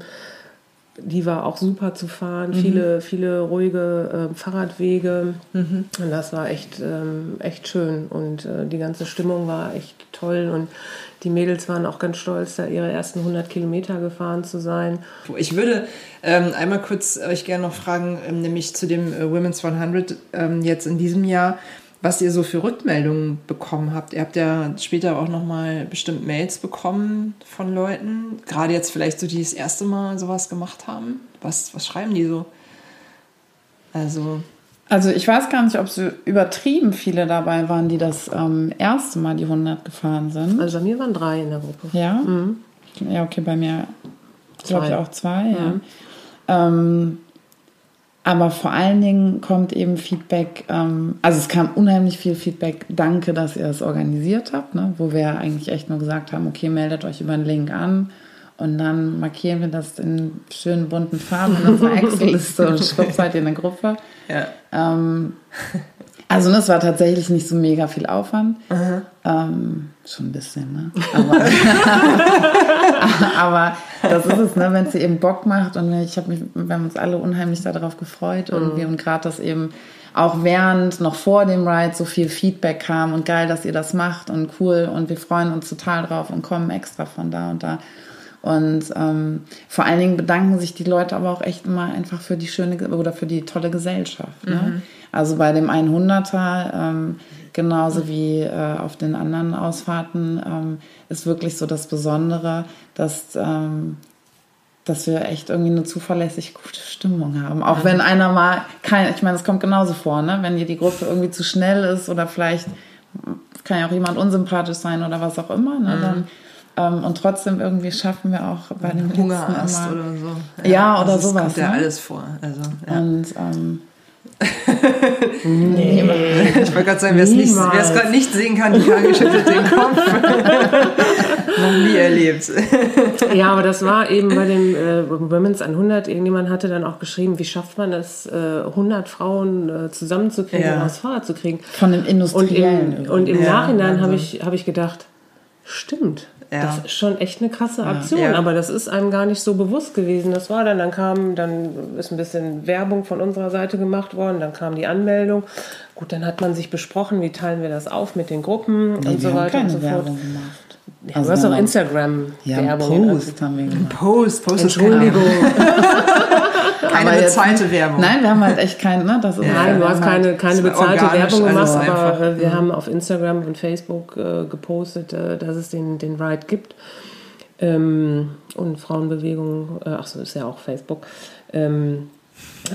die war auch super zu fahren. Mhm. Viele, viele ruhige äh, Fahrradwege. Mhm. Und das war echt, ähm, echt schön. Und äh, die ganze Stimmung war echt toll. Und die Mädels waren auch ganz stolz, da ihre ersten 100 Kilometer gefahren zu sein. Ich würde ähm, einmal kurz euch gerne noch fragen, ähm, nämlich zu dem äh, Women's 100 ähm, jetzt in diesem Jahr was ihr so für Rückmeldungen bekommen habt. Ihr habt ja später auch nochmal bestimmt Mails bekommen von Leuten, gerade jetzt vielleicht so, die das erste Mal sowas gemacht haben. Was, was schreiben die so? Also. Also ich weiß gar nicht, ob so übertrieben viele dabei waren, die das ähm, erste Mal die 100 gefahren sind. Also bei mir waren drei in der Gruppe. Ja? Mhm. Ja, okay, bei mir glaube ich auch zwei. Mhm. Ja. Ähm, aber vor allen Dingen kommt eben Feedback, ähm, also es kam unheimlich viel Feedback, danke, dass ihr es organisiert habt, ne? wo wir eigentlich echt nur gesagt haben, okay, meldet euch über einen Link an und dann markieren wir das in schönen bunten Farben in unserer Excel-Liste und schwupp seid ihr in der Gruppe. Ja. Ähm, also das war tatsächlich nicht so mega viel Aufwand. Ähm, schon ein bisschen, ne? Aber, aber das ist es, ne? wenn es dir eben Bock macht und ich habe mich, wir haben uns alle unheimlich darauf gefreut mhm. und gerade das eben auch während noch vor dem Ride so viel Feedback kam und geil, dass ihr das macht und cool und wir freuen uns total drauf und kommen extra von da und da. Und ähm, vor allen Dingen bedanken sich die Leute aber auch echt immer einfach für die schöne oder für die tolle Gesellschaft. Ne? Mhm. Also bei dem 100er, ähm, genauso wie äh, auf den anderen Ausfahrten, ähm, ist wirklich so das Besondere, dass, ähm, dass wir echt irgendwie eine zuverlässig gute Stimmung haben. Auch wenn einer mal kein, ich meine, es kommt genauso vor, ne? wenn dir die Gruppe irgendwie zu schnell ist oder vielleicht kann ja auch jemand unsympathisch sein oder was auch immer, ne? Mhm. dann ähm, und trotzdem irgendwie schaffen wir auch bei den Hunger immer, oder so. Ja, ja oder sowas. Kommt ja ne? alles vor. Also, ja. Und ähm, nee. Ich wollte gerade sagen, wer es gerade nicht sehen kann, die Haare geschüttelt den Kopf. Noch nie erlebt. ja, aber das war eben bei dem äh, Women's 100. Irgendjemand hatte dann auch geschrieben, wie schafft man es, äh, 100 Frauen äh, zusammenzukriegen ja. und aufs Fahrrad zu kriegen. Von dem Industriellen. Und im, und im ja, Nachhinein habe ich, hab ich gedacht, stimmt. Ja. Das ist schon echt eine krasse Aktion, ja. aber das ist einem gar nicht so bewusst gewesen. Das war dann, dann kam, dann ist ein bisschen Werbung von unserer Seite gemacht worden, dann kam die Anmeldung. Gut, dann hat man sich besprochen, wie teilen wir das auf mit den Gruppen nee, und so weiter und so fort. Werbung gemacht. Ja, also du hast auch Instagram-Werbung. Ja, Post haben wir gemacht. Post, Post Entschuldigung. keine aber bezahlte jetzt, Werbung. Nein, wir haben halt echt kein, ne, das ist Nein, du hast keine, keine bezahlte Werbung gemacht, aber äh, wir mhm. haben auf Instagram und Facebook äh, gepostet, äh, dass es den, den Ride gibt. Ähm, und Frauenbewegung, äh, ach so, ist ja auch Facebook. Ähm,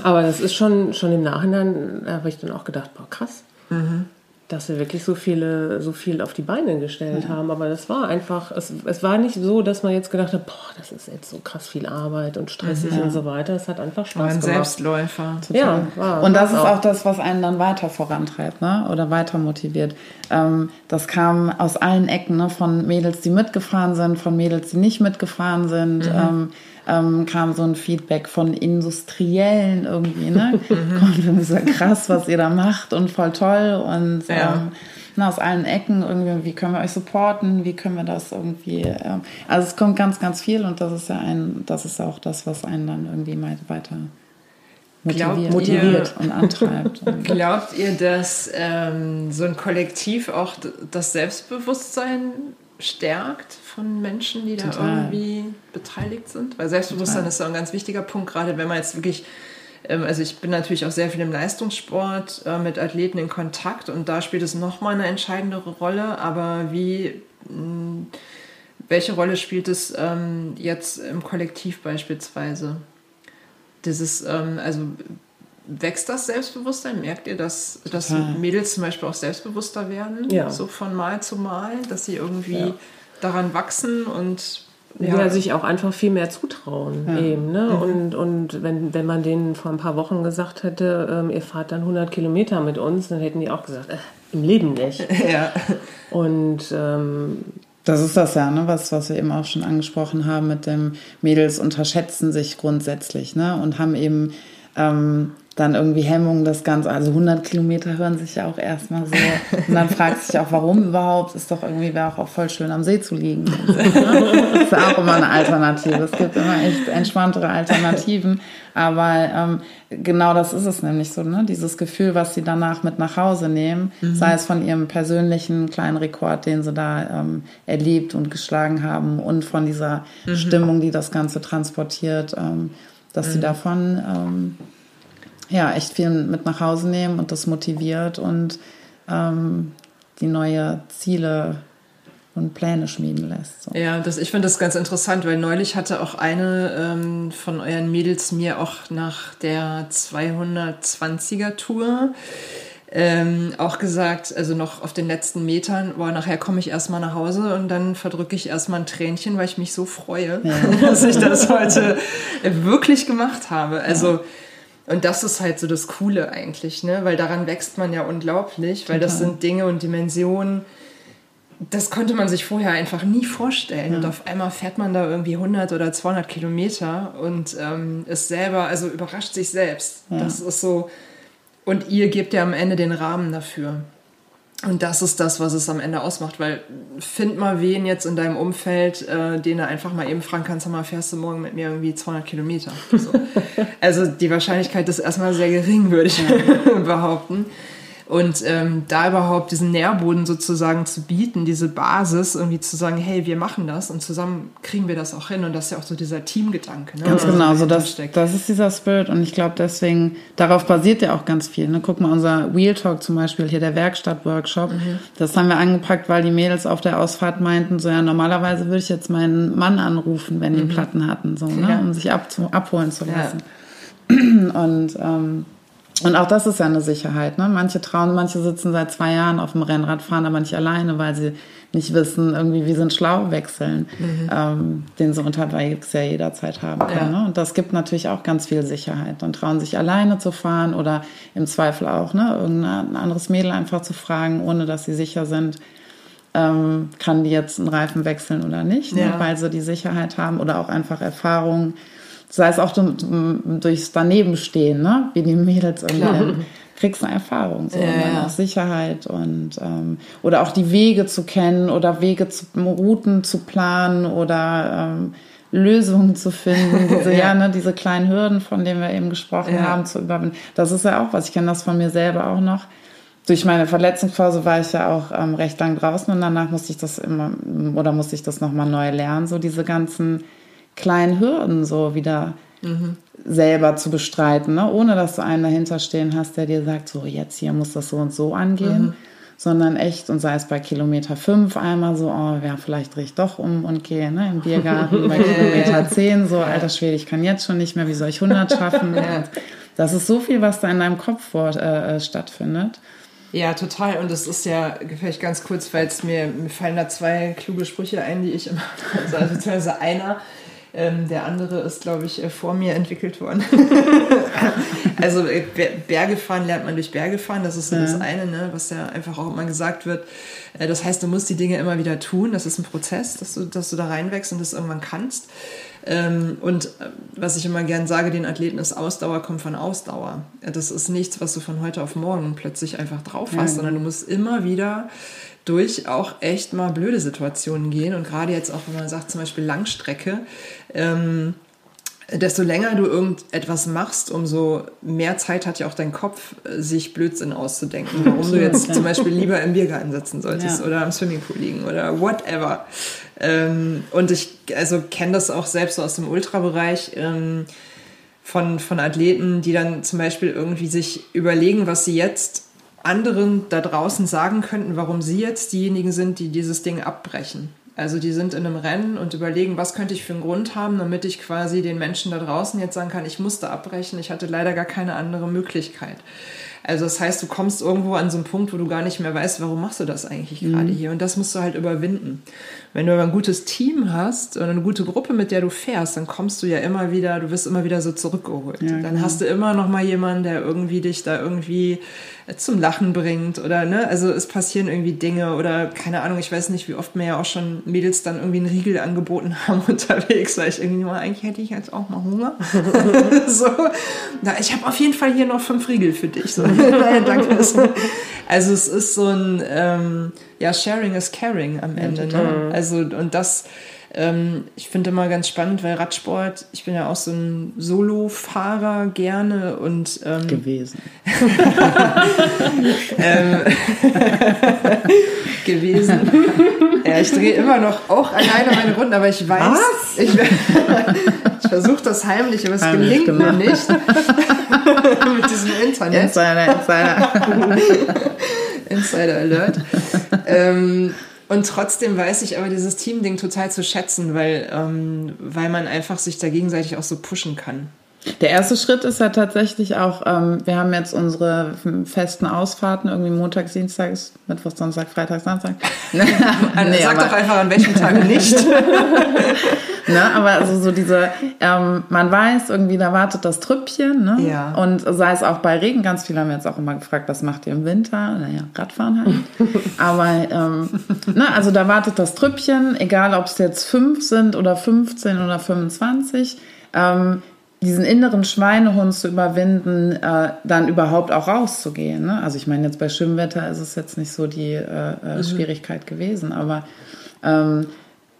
aber das ist schon, schon im Nachhinein, da habe ich dann auch gedacht, boah, krass. Mhm dass wir wirklich so viele, so viel auf die Beine gestellt ja. haben. Aber das war einfach, es, es war nicht so, dass man jetzt gedacht hat, boah, das ist jetzt so krass viel Arbeit und stressig. Mhm. und so weiter. Es hat einfach Spaß war ein gemacht. Selbstläufer. Total. Ja, war, und das ist auch. auch das, was einen dann weiter vorantreibt, ne? Oder weiter motiviert. Ähm, das kam aus allen Ecken, ne? Von Mädels, die mitgefahren sind, von Mädels, die nicht mitgefahren sind. Mhm. Ähm, ähm, kam so ein Feedback von Industriellen irgendwie, ne? Kommt so krass, was ihr da macht und voll toll und ja. ähm, na, aus allen Ecken irgendwie, wie können wir euch supporten, wie können wir das irgendwie, ähm, also es kommt ganz, ganz viel und das ist ja ein, das ist auch das, was einen dann irgendwie weiter motiviert, motiviert und antreibt. Glaubt ihr, dass ähm, so ein Kollektiv auch das Selbstbewusstsein stärkt von Menschen, die Total. da irgendwie beteiligt sind? Weil Selbstbewusstsein Total. ist so ein ganz wichtiger Punkt, gerade wenn man jetzt wirklich, ähm, also ich bin natürlich auch sehr viel im Leistungssport äh, mit Athleten in Kontakt und da spielt es nochmal eine entscheidendere Rolle, aber wie, mh, welche Rolle spielt es ähm, jetzt im Kollektiv beispielsweise? Dieses, ähm, also wächst das Selbstbewusstsein? Merkt ihr, dass, dass Mädels zum Beispiel auch selbstbewusster werden? Ja. So von Mal zu Mal, dass sie irgendwie ja. daran wachsen und ja. ja. sich auch einfach viel mehr zutrauen ja. eben. Ne? Mhm. Und, und wenn, wenn man denen vor ein paar Wochen gesagt hätte, ähm, ihr fahrt dann 100 Kilometer mit uns, dann hätten die auch gesagt, äh, im Leben nicht. ja. Und ähm, das ist das ja, ne, was, was wir eben auch schon angesprochen haben mit dem Mädels unterschätzen sich grundsätzlich ne, und haben eben ähm, dann irgendwie Hemmungen, das Ganze, also 100 Kilometer hören sich ja auch erstmal so. Und dann fragt sich auch, warum überhaupt? Ist doch irgendwie, wäre auch, voll schön am See zu liegen. Das ist auch immer eine Alternative. Es gibt immer echt entspanntere Alternativen. Aber ähm, genau das ist es nämlich so, ne? Dieses Gefühl, was sie danach mit nach Hause nehmen, mhm. sei es von ihrem persönlichen kleinen Rekord, den sie da ähm, erlebt und geschlagen haben, und von dieser mhm. Stimmung, die das Ganze transportiert, ähm, dass mhm. sie davon ähm, ja, echt viel mit nach Hause nehmen und das motiviert und ähm, die neue Ziele und Pläne schmieden lässt. So. Ja, das, ich finde das ganz interessant, weil neulich hatte auch eine ähm, von euren Mädels mir auch nach der 220er Tour ähm, auch gesagt, also noch auf den letzten Metern, boah, nachher komme ich erstmal nach Hause und dann verdrücke ich erstmal ein Tränchen, weil ich mich so freue, ja. dass ich das heute wirklich gemacht habe. Also, ja. Und das ist halt so das Coole eigentlich, ne? Weil daran wächst man ja unglaublich, weil Total. das sind Dinge und Dimensionen, das konnte man sich vorher einfach nie vorstellen. Ja. Und auf einmal fährt man da irgendwie 100 oder 200 Kilometer und ähm, ist selber, also überrascht sich selbst. Ja. Das ist so, und ihr gebt ja am Ende den Rahmen dafür. Und das ist das, was es am Ende ausmacht, weil find mal wen jetzt in deinem Umfeld, äh, den du einfach mal eben fragen kannst, mal fährst du morgen mit mir irgendwie 200 Kilometer. So. also die Wahrscheinlichkeit ist erstmal sehr gering, würde ich behaupten. Und ähm, da überhaupt diesen Nährboden sozusagen zu bieten, diese Basis, irgendwie zu sagen, hey, wir machen das und zusammen kriegen wir das auch hin. Und das ist ja auch so dieser Teamgedanke. Ne? Ganz genau, so das, das ist dieser Spirit. Und ich glaube deswegen, darauf basiert ja auch ganz viel. Ne? Guck mal, unser Wheel Talk zum Beispiel, hier der Werkstatt-Workshop, mhm. das haben wir angepackt, weil die Mädels auf der Ausfahrt meinten, so ja, normalerweise würde ich jetzt meinen Mann anrufen, wenn die mhm. Platten hatten, so, ne? Um sich abzu abholen zu lassen. Ja. Und ähm, und auch das ist ja eine Sicherheit. Ne? Manche trauen, manche sitzen seit zwei Jahren auf dem Rennrad, fahren aber nicht alleine, weil sie nicht wissen, irgendwie, wie sind schlau wechseln, mhm. ähm, den sie unterwegs ja jederzeit haben können. Ja. Ne? Und das gibt natürlich auch ganz viel Sicherheit. Dann trauen sich alleine zu fahren oder im Zweifel auch ne, irgendein anderes Mädel einfach zu fragen, ohne dass sie sicher sind, ähm, kann die jetzt einen Reifen wechseln oder nicht, ne? ja. ne? weil sie die Sicherheit haben oder auch einfach Erfahrungen sei es auch durchs Danebenstehen, ne? wie die Mädels irgendwie. kriegst eine Erfahrung, so, ja, und dann auch Sicherheit und ähm, oder auch die Wege zu kennen oder Wege zu Routen zu planen oder ähm, Lösungen zu finden, diese, ja. ja ne, diese kleinen Hürden, von denen wir eben gesprochen ja. haben, zu überwinden. Das ist ja auch was. Ich kenne das von mir selber auch noch. Durch meine Verletzungsphase war ich ja auch ähm, recht lang draußen und danach musste ich das immer oder musste ich das nochmal neu lernen, so diese ganzen kleinen Hürden so wieder mhm. selber zu bestreiten, ne? ohne dass du einen dahinter stehen hast, der dir sagt, so jetzt hier muss das so und so angehen. Mhm. Sondern echt, und sei es bei Kilometer 5 einmal so, oh, ja, vielleicht drehe ich doch um und gehe ne, im Biergarten bei Kilometer 10, so, alter Schwede, ich kann jetzt schon nicht mehr, wie soll ich 100 schaffen? das ist so viel, was da in deinem Kopf vor, äh, äh, stattfindet. Ja, total. Und es ist ja, vielleicht ganz kurz, weil es mir, mir fallen da zwei kluge Sprüche ein, die ich immer, also beziehungsweise einer, ähm, der andere ist, glaube ich, äh, vor mir entwickelt worden. also äh, Berge fahren lernt man durch Berge fahren, das ist so ja. das eine, ne, was ja einfach auch immer gesagt wird. Äh, das heißt, du musst die Dinge immer wieder tun. Das ist ein Prozess, dass du, dass du da reinwächst und das irgendwann kannst. Ähm, und was ich immer gern sage den Athleten ist, Ausdauer kommt von Ausdauer. Das ist nichts, was du von heute auf morgen plötzlich einfach drauf hast, ja. sondern du musst immer wieder durch auch echt mal blöde Situationen gehen. Und gerade jetzt auch, wenn man sagt, zum Beispiel Langstrecke, ähm, desto länger du irgendetwas machst, umso mehr Zeit hat ja auch dein Kopf, sich Blödsinn auszudenken, warum du jetzt zum Beispiel lieber im Biergarten sitzen solltest ja. oder am Swimmingpool liegen oder whatever. Ähm, und ich also kenne das auch selbst so aus dem Ultrabereich. Ähm, von, von Athleten, die dann zum Beispiel irgendwie sich überlegen, was sie jetzt anderen da draußen sagen könnten, warum sie jetzt diejenigen sind, die dieses Ding abbrechen. Also die sind in einem Rennen und überlegen, was könnte ich für einen Grund haben, damit ich quasi den Menschen da draußen jetzt sagen kann, ich musste abbrechen, ich hatte leider gar keine andere Möglichkeit. Also das heißt, du kommst irgendwo an so einen Punkt, wo du gar nicht mehr weißt, warum machst du das eigentlich mhm. gerade hier? Und das musst du halt überwinden. Wenn du aber ein gutes Team hast und eine gute Gruppe, mit der du fährst, dann kommst du ja immer wieder, du wirst immer wieder so zurückgeholt. Ja, dann genau. hast du immer noch mal jemanden, der irgendwie dich da irgendwie zum Lachen bringt oder ne, also es passieren irgendwie Dinge oder keine Ahnung, ich weiß nicht, wie oft mir ja auch schon Mädels dann irgendwie einen Riegel angeboten haben unterwegs, weil ich irgendwie mal, eigentlich hätte ich jetzt auch mal Hunger. so, na, ich habe auf jeden Fall hier noch fünf Riegel für dich. So, danke. Also es ist so ein, ähm, ja, Sharing is Caring am Ende. Ja, ne? Also und das ähm, ich finde immer ganz spannend, weil Radsport, ich bin ja auch so ein Solo-Fahrer gerne und ähm, gewesen. ähm, gewesen. Ja, ich drehe immer noch auch alleine meine Runden, aber ich weiß, Was? ich, ich versuche das heimlich, aber es heimlich gelingt gemacht. mir nicht. Mit diesem Internet. Insider, Insider. Insider Alert. Ähm, Und trotzdem weiß ich aber dieses Team-Ding total zu schätzen, weil, ähm, weil man einfach sich da gegenseitig auch so pushen kann. Der erste Schritt ist ja tatsächlich auch, ähm, wir haben jetzt unsere festen Ausfahrten, irgendwie montags, dienstags, Mittwoch, Sonntag, Freitag, Samstag. also nee, Sag doch einfach, an welchen Tagen nicht. ne, aber also so diese, ähm, man weiß irgendwie, da wartet das Trüppchen. Ne? Ja. Und sei es auch bei Regen, ganz viele haben jetzt auch immer gefragt, was macht ihr im Winter? Naja, Radfahren halt. aber ähm, ne, also da wartet das Trüppchen, egal ob es jetzt fünf sind oder 15 oder 25. Ähm, diesen inneren Schweinehund zu überwinden, äh, dann überhaupt auch rauszugehen. Ne? Also ich meine, jetzt bei Schwimmwetter ist es jetzt nicht so die äh, äh mhm. Schwierigkeit gewesen, aber ähm,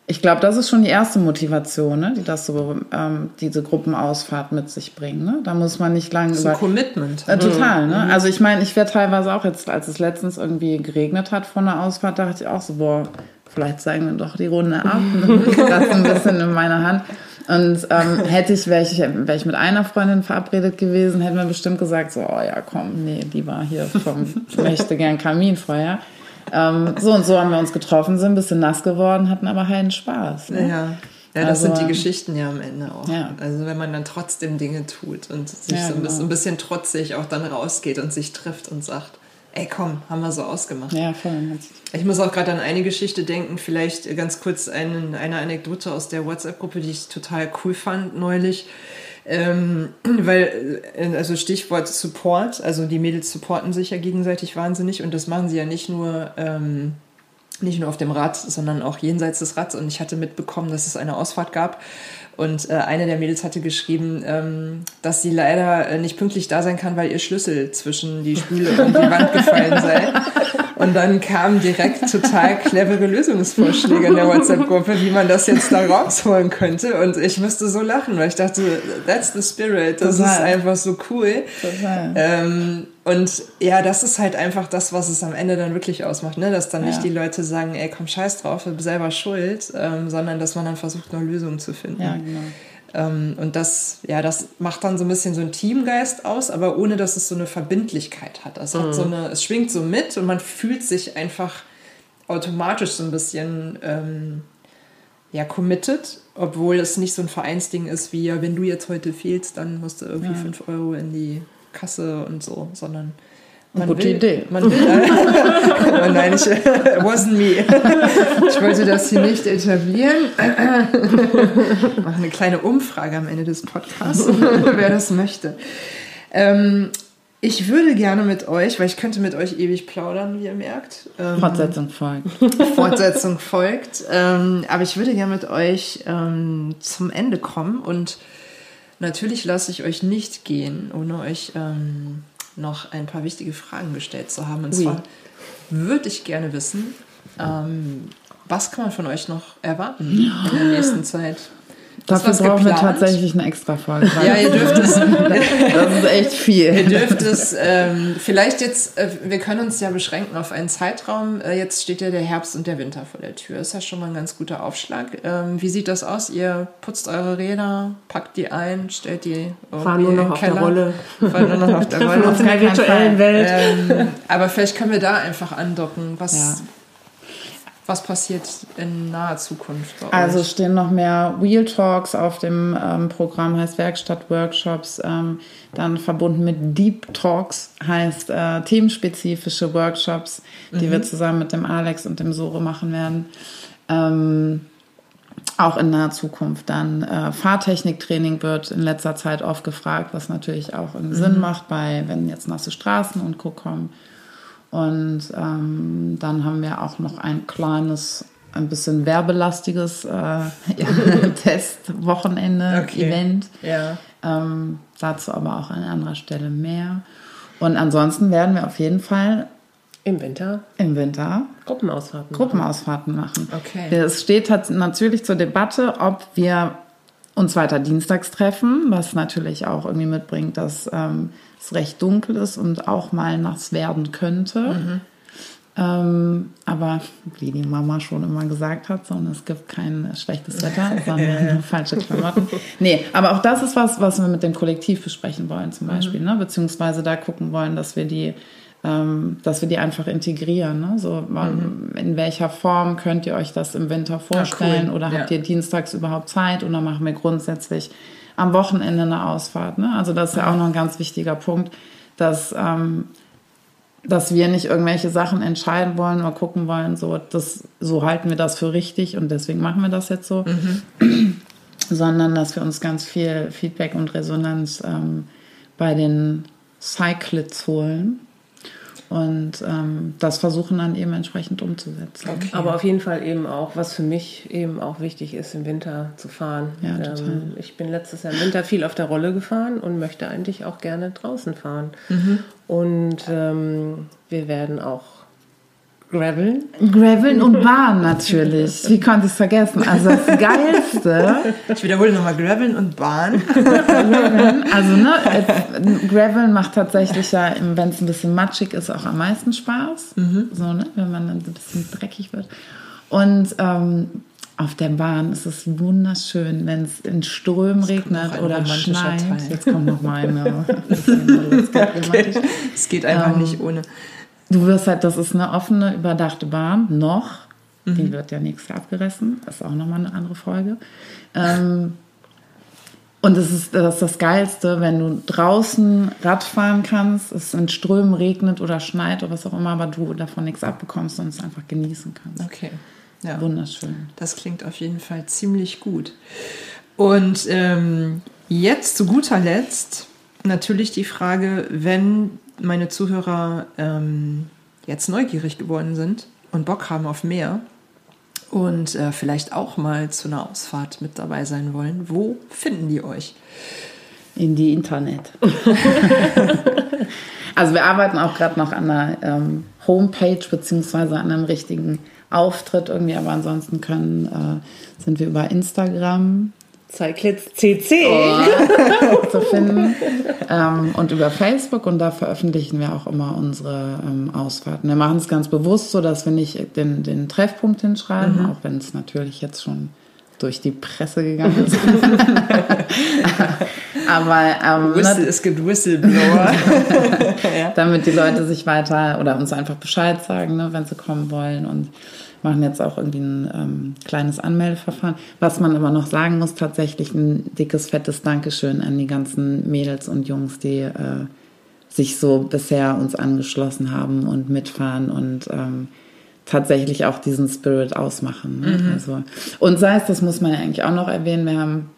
ich glaube, das ist schon die erste Motivation, ne? die das so, ähm, diese Gruppenausfahrt mit sich bringen. Ne? Da muss man nicht lange so über... Commitment. Äh, total. Ne? Mhm. Also ich meine, ich wäre teilweise auch jetzt, als es letztens irgendwie geregnet hat von der Ausfahrt, dachte ich auch so, boah, vielleicht zeigen wir doch die Runde ab. das ein bisschen in meiner Hand. Und ähm, hätte ich, wäre ich, wär ich mit einer Freundin verabredet gewesen, hätten wir bestimmt gesagt, so, oh ja, komm, nee, die war hier vom, möchte gern Kaminfeuer. Ähm, so und so haben wir uns getroffen, sind ein bisschen nass geworden, hatten aber heilen Spaß. Ne? Ja. Ja, das also, sind die Geschichten ja am Ende auch. Ja. Also wenn man dann trotzdem Dinge tut und sich ja, so ein bisschen, genau. ein bisschen trotzig auch dann rausgeht und sich trifft und sagt, ey komm, haben wir so ausgemacht. Ja, voll. Ich muss auch gerade an eine Geschichte denken, vielleicht ganz kurz eine, eine Anekdote aus der WhatsApp-Gruppe, die ich total cool fand neulich. Ähm, weil, äh, also Stichwort Support, also die Mädels supporten sich ja gegenseitig wahnsinnig und das machen sie ja nicht nur, ähm, nicht nur auf dem Rad, sondern auch jenseits des Rads. Und ich hatte mitbekommen, dass es eine Ausfahrt gab und äh, eine der Mädels hatte geschrieben, ähm, dass sie leider äh, nicht pünktlich da sein kann, weil ihr Schlüssel zwischen die Spüle und die Wand gefallen sei. Und dann kamen direkt total clevere Lösungsvorschläge in der WhatsApp-Gruppe, wie man das jetzt da rausholen könnte. Und ich musste so lachen, weil ich dachte, that's the spirit. Das Total. ist einfach so cool. Total. Ähm, und ja, das ist halt einfach das, was es am Ende dann wirklich ausmacht, ne? Dass dann ja. nicht die Leute sagen, ey, komm, scheiß drauf, selber schuld, ähm, sondern dass man dann versucht, eine Lösung zu finden. Ja, genau. Ähm, und das, ja, das macht dann so ein bisschen so einen Teamgeist aus, aber ohne dass es so eine Verbindlichkeit hat. Es, mhm. hat so eine, es schwingt so mit und man fühlt sich einfach automatisch so ein bisschen ähm, ja, committed, obwohl es nicht so ein Vereinsding ist wie, ja, wenn du jetzt heute fehlst, dann musst du irgendwie 5 ja. Euro in die Kasse und so, sondern man Gute will, Idee. Man will, oh nein, ich, wasn't me. Ich wollte das hier nicht etablieren. Mache eine kleine Umfrage am Ende des Podcasts, wer das möchte. Ähm, ich würde gerne mit euch, weil ich könnte mit euch ewig plaudern, wie ihr merkt. Ähm, Fortsetzung folgt. Fortsetzung folgt. Ähm, aber ich würde gerne mit euch ähm, zum Ende kommen und natürlich lasse ich euch nicht gehen, ohne euch ähm, noch ein paar wichtige Fragen gestellt zu haben. Und oui. zwar würde ich gerne wissen, ähm, was kann man von euch noch erwarten in der nächsten Zeit? Dafür brauchen wir tatsächlich eine extra Folge. Ja, ihr dürft es. das ist echt viel. Ihr dürft es ähm, vielleicht jetzt, äh, wir können uns ja beschränken auf einen Zeitraum. Äh, jetzt steht ja der Herbst und der Winter vor der Tür. Ist ja schon mal ein ganz guter Aufschlag. Ähm, wie sieht das aus? Ihr putzt eure Räder, packt die ein, stellt die Fahren nur noch auf Keller, der Rolle. Fahren nur noch auf der Rolle. auf der virtuellen Welt. Ähm, aber vielleicht können wir da einfach andocken. Was, ja was passiert in naher Zukunft bei euch? Also stehen noch mehr Wheel Talks auf dem ähm, Programm, heißt Werkstatt-Workshops, ähm, dann verbunden mit Deep Talks, heißt äh, themenspezifische Workshops, die mhm. wir zusammen mit dem Alex und dem Sore machen werden. Ähm, auch in naher Zukunft dann äh, Fahrtechniktraining wird in letzter Zeit oft gefragt, was natürlich auch mhm. Sinn macht, bei wenn jetzt nasse Straßen und Co. kommen. Und ähm, dann haben wir auch noch ein kleines, ein bisschen werbelastiges äh, ja, Testwochenende, okay. Event. Ja. Ähm, dazu aber auch an anderer Stelle mehr. Und ansonsten werden wir auf jeden Fall im Winter? Im Winter. Gruppenausfahrten. Gruppenausfahrten machen. Okay. Es steht natürlich zur Debatte, ob wir uns weiter dienstags treffen, was natürlich auch irgendwie mitbringt, dass ähm, es recht dunkel ist und auch mal nass werden könnte. Mhm. Ähm, aber wie die Mama schon immer gesagt hat, so, es gibt kein schlechtes Wetter, sondern ja. falsche Klamotten. Nee, aber auch das ist was, was wir mit dem Kollektiv besprechen wollen zum Beispiel, mhm. ne? beziehungsweise da gucken wollen, dass wir die ähm, dass wir die einfach integrieren. Ne? So, mhm. In welcher Form könnt ihr euch das im Winter vorstellen? cool. Oder habt ja. ihr dienstags überhaupt Zeit? Oder machen wir grundsätzlich am Wochenende eine Ausfahrt? Ne? Also das ist ja auch noch ein ganz wichtiger Punkt, dass, ähm, dass wir nicht irgendwelche Sachen entscheiden wollen oder gucken wollen, so, das, so halten wir das für richtig und deswegen machen wir das jetzt so. Mhm. Sondern dass wir uns ganz viel Feedback und Resonanz ähm, bei den Cyclids holen und ähm, das versuchen dann eben entsprechend umzusetzen. Okay. Aber auf jeden Fall eben auch, was für mich eben auch wichtig ist, im Winter zu fahren. Ja, ähm, ich bin letztes Jahr im Winter viel auf der Rolle gefahren und möchte eigentlich auch gerne draußen fahren. Mhm. Und ähm, wir werden auch Graveln? Graveln und Bahn natürlich. Wie konnte ich es vergessen? Also das Geilste. Ich wiederhole nochmal Graveln und Bahn. also ne, Graveln macht tatsächlich ja, wenn es ein bisschen matschig ist, auch am meisten Spaß. Mhm. So, ne, wenn man dann so ein bisschen dreckig wird. Und ähm, auf der Bahn ist es wunderschön, wenn es in Strömen regnet oder schneit. Teil. Jetzt kommt noch mal eine. Es geht einfach ähm, nicht ohne. Du wirst halt, das ist eine offene, überdachte Bahn, noch. Mhm. Die wird ja nächstes Jahr abgerissen. Das ist auch nochmal eine andere Folge. Ähm, und das ist, das ist das Geilste, wenn du draußen Radfahren kannst, es in Strömen regnet oder schneit oder was auch immer, aber du davon nichts abbekommst und es einfach genießen kannst. Okay. Ja. Wunderschön. Das klingt auf jeden Fall ziemlich gut. Und ähm, jetzt zu guter Letzt natürlich die Frage, wenn meine Zuhörer ähm, jetzt neugierig geworden sind und Bock haben auf mehr und äh, vielleicht auch mal zu einer Ausfahrt mit dabei sein wollen, wo finden die euch? In die Internet. also wir arbeiten auch gerade noch an einer ähm, Homepage beziehungsweise an einem richtigen Auftritt irgendwie, aber ansonsten können, äh, sind wir über Instagram Cyclits CC oh, zu finden. Ähm, und über Facebook und da veröffentlichen wir auch immer unsere ähm, Ausfahrten. Wir machen es ganz bewusst so, dass wir nicht den, den Treffpunkt hinschreiben, mhm. auch wenn es natürlich jetzt schon durch die Presse gegangen ist. Aber ähm, Whistle, es gibt Whistleblower. damit die Leute sich weiter oder uns einfach Bescheid sagen, ne, wenn sie kommen wollen und machen jetzt auch irgendwie ein ähm, kleines Anmeldeverfahren. Was man aber noch sagen muss, tatsächlich ein dickes, fettes Dankeschön an die ganzen Mädels und Jungs, die äh, sich so bisher uns angeschlossen haben und mitfahren und ähm, tatsächlich auch diesen Spirit ausmachen. Ne? Mhm. Also, und sei es, das muss man ja eigentlich auch noch erwähnen, wir haben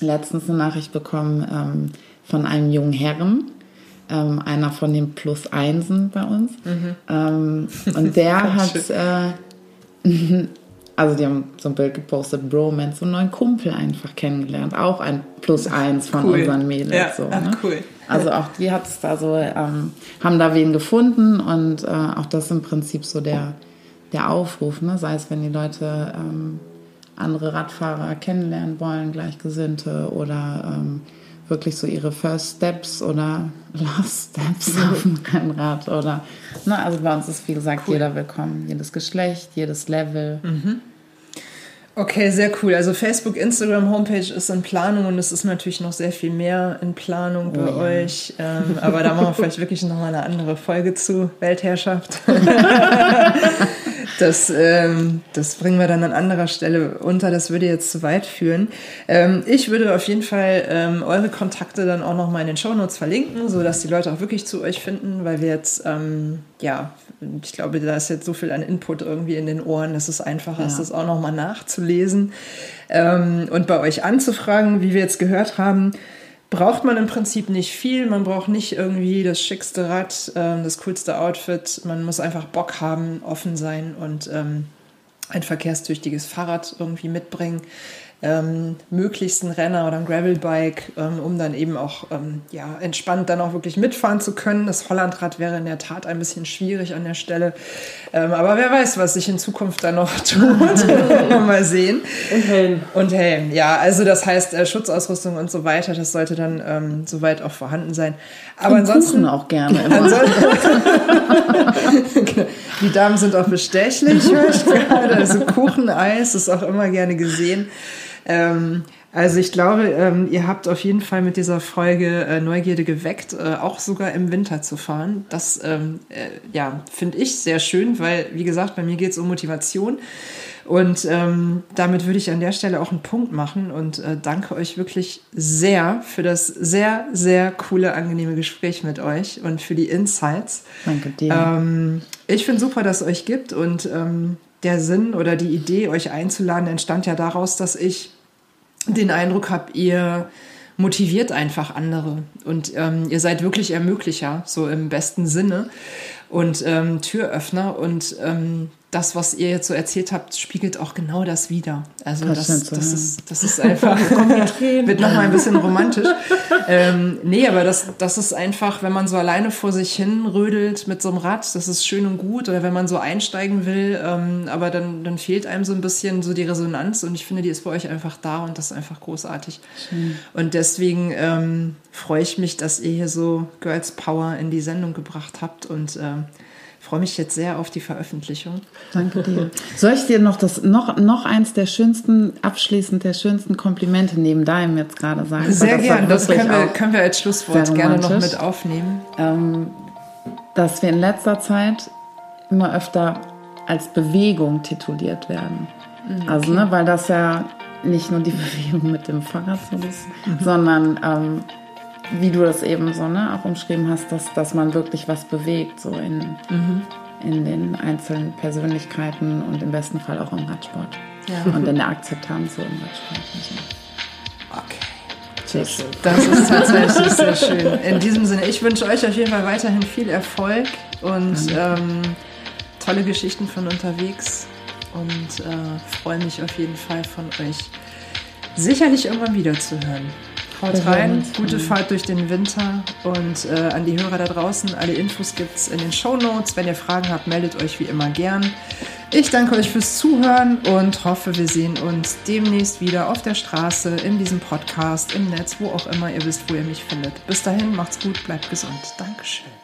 letztens eine Nachricht bekommen ähm, von einem jungen Herren, ähm, einer von den Plus Einsen bei uns. Mhm. Ähm, und der hat äh, also die haben so ein Bild gepostet, Bromance, so einen neuen Kumpel einfach kennengelernt. Auch ein Plus eins von cool. unseren Mädels. Ja, so, ne? cool. Also auch die hat es da so, ähm, haben da wen gefunden und äh, auch das im Prinzip so der, der Aufruf, ne? sei es wenn die Leute ähm, andere Radfahrer kennenlernen wollen, Gleichgesinnte oder ähm, wirklich so ihre First Steps oder Last Steps auf dem Rennrad oder ne, also bei uns ist wie gesagt cool. jeder willkommen, jedes Geschlecht, jedes Level. Mhm. Okay, sehr cool. Also Facebook, Instagram, Homepage ist in Planung und es ist natürlich noch sehr viel mehr in Planung bei oh, euch. Ja. Ähm, aber da machen wir vielleicht wirklich noch mal eine andere Folge zu Weltherrschaft. Das, ähm, das bringen wir dann an anderer Stelle unter. Das würde jetzt zu weit führen. Ähm, ich würde auf jeden Fall ähm, eure Kontakte dann auch noch mal in den Show Notes verlinken, sodass die Leute auch wirklich zu euch finden, weil wir jetzt, ähm, ja, ich glaube, da ist jetzt so viel an Input irgendwie in den Ohren, dass es einfacher ja. ist, das auch noch mal nachzulesen ähm, und bei euch anzufragen, wie wir jetzt gehört haben braucht man im Prinzip nicht viel. Man braucht nicht irgendwie das schickste Rad, äh, das coolste Outfit. Man muss einfach Bock haben, offen sein und ähm, ein verkehrstüchtiges Fahrrad irgendwie mitbringen ähm, möglichst ein Renner oder ein Gravelbike, ähm, um dann eben auch ähm, ja, entspannt dann auch wirklich mitfahren zu können. Das Hollandrad wäre in der Tat ein bisschen schwierig an der Stelle. Ähm, aber wer weiß, was sich in Zukunft dann noch tut. mal sehen. Und Helm. Und Helm, ja. Also das heißt äh, Schutzausrüstung und so weiter, das sollte dann ähm, soweit auch vorhanden sein. Aber und ansonsten Kuchen auch gerne. Die Damen sind auch bestechlich, höre ich gerade. Also Kuchen, Eis ist auch immer gerne gesehen. Ähm, Also ich glaube, ähm, ihr habt auf jeden Fall mit dieser Folge äh, Neugierde geweckt, äh, auch sogar im Winter zu fahren. Das ähm, äh, ja, finde ich sehr schön, weil, wie gesagt, bei mir geht es um Motivation. Und ähm, damit würde ich an der Stelle auch einen Punkt machen und äh, danke euch wirklich sehr für das sehr, sehr coole, angenehme Gespräch mit euch und für die Insights. Danke dir. Ähm, ich finde super, dass es euch gibt und ähm, der Sinn oder die Idee, euch einzuladen, entstand ja daraus, dass ich den Eindruck habe, ihr motiviert einfach andere. Und ähm, ihr seid wirklich Ermöglicher, so im besten Sinne. Und ähm, Türöffner. Und ähm, das, was ihr jetzt so erzählt habt, spiegelt auch genau das wieder. Also das, das, so, das, ja. ist, das ist einfach, wird nochmal ein bisschen romantisch. ähm, nee, aber das, das ist einfach, wenn man so alleine vor sich hin rödelt mit so einem Rad, das ist schön und gut. Oder wenn man so einsteigen will, ähm, aber dann, dann fehlt einem so ein bisschen so die Resonanz. Und ich finde, die ist bei euch einfach da und das ist einfach großartig. Schön. Und deswegen ähm, freue ich mich, dass ihr hier so Girls Power in die Sendung gebracht habt und ähm, freue mich jetzt sehr auf die Veröffentlichung. Danke dir. Soll ich dir noch das noch, noch eins der schönsten, abschließend der schönsten Komplimente neben deinem jetzt gerade sagen? Sehr gerne, das können wir, können wir als Schlusswort gerne noch mit aufnehmen. Ähm, dass wir in letzter Zeit immer öfter als Bewegung tituliert werden. Mhm, also, okay. Also, ne, weil das ja nicht nur die Bewegung mit dem Fahrrad so ist, mhm. sondern ähm, wie du das eben so ne, auch umschrieben hast, dass, dass man wirklich was bewegt, so in, mhm. in den einzelnen Persönlichkeiten und im besten Fall auch im Radsport. Ja. Und in der Akzeptanz so im Radsport. So. Okay. Tschüss. Das ist tatsächlich sehr schön. In diesem Sinne, ich wünsche euch auf jeden Fall weiterhin viel Erfolg und ähm, tolle Geschichten von unterwegs und äh, freue mich auf jeden Fall von euch sicherlich irgendwann wieder zu hören. Haut rein, gute Fahrt durch den Winter und äh, an die Hörer da draußen, alle Infos gibt es in den Show Notes. Wenn ihr Fragen habt, meldet euch wie immer gern. Ich danke euch fürs Zuhören und hoffe, wir sehen uns demnächst wieder auf der Straße, in diesem Podcast, im Netz, wo auch immer ihr wisst, wo ihr mich findet. Bis dahin, macht's gut, bleibt gesund. Dankeschön.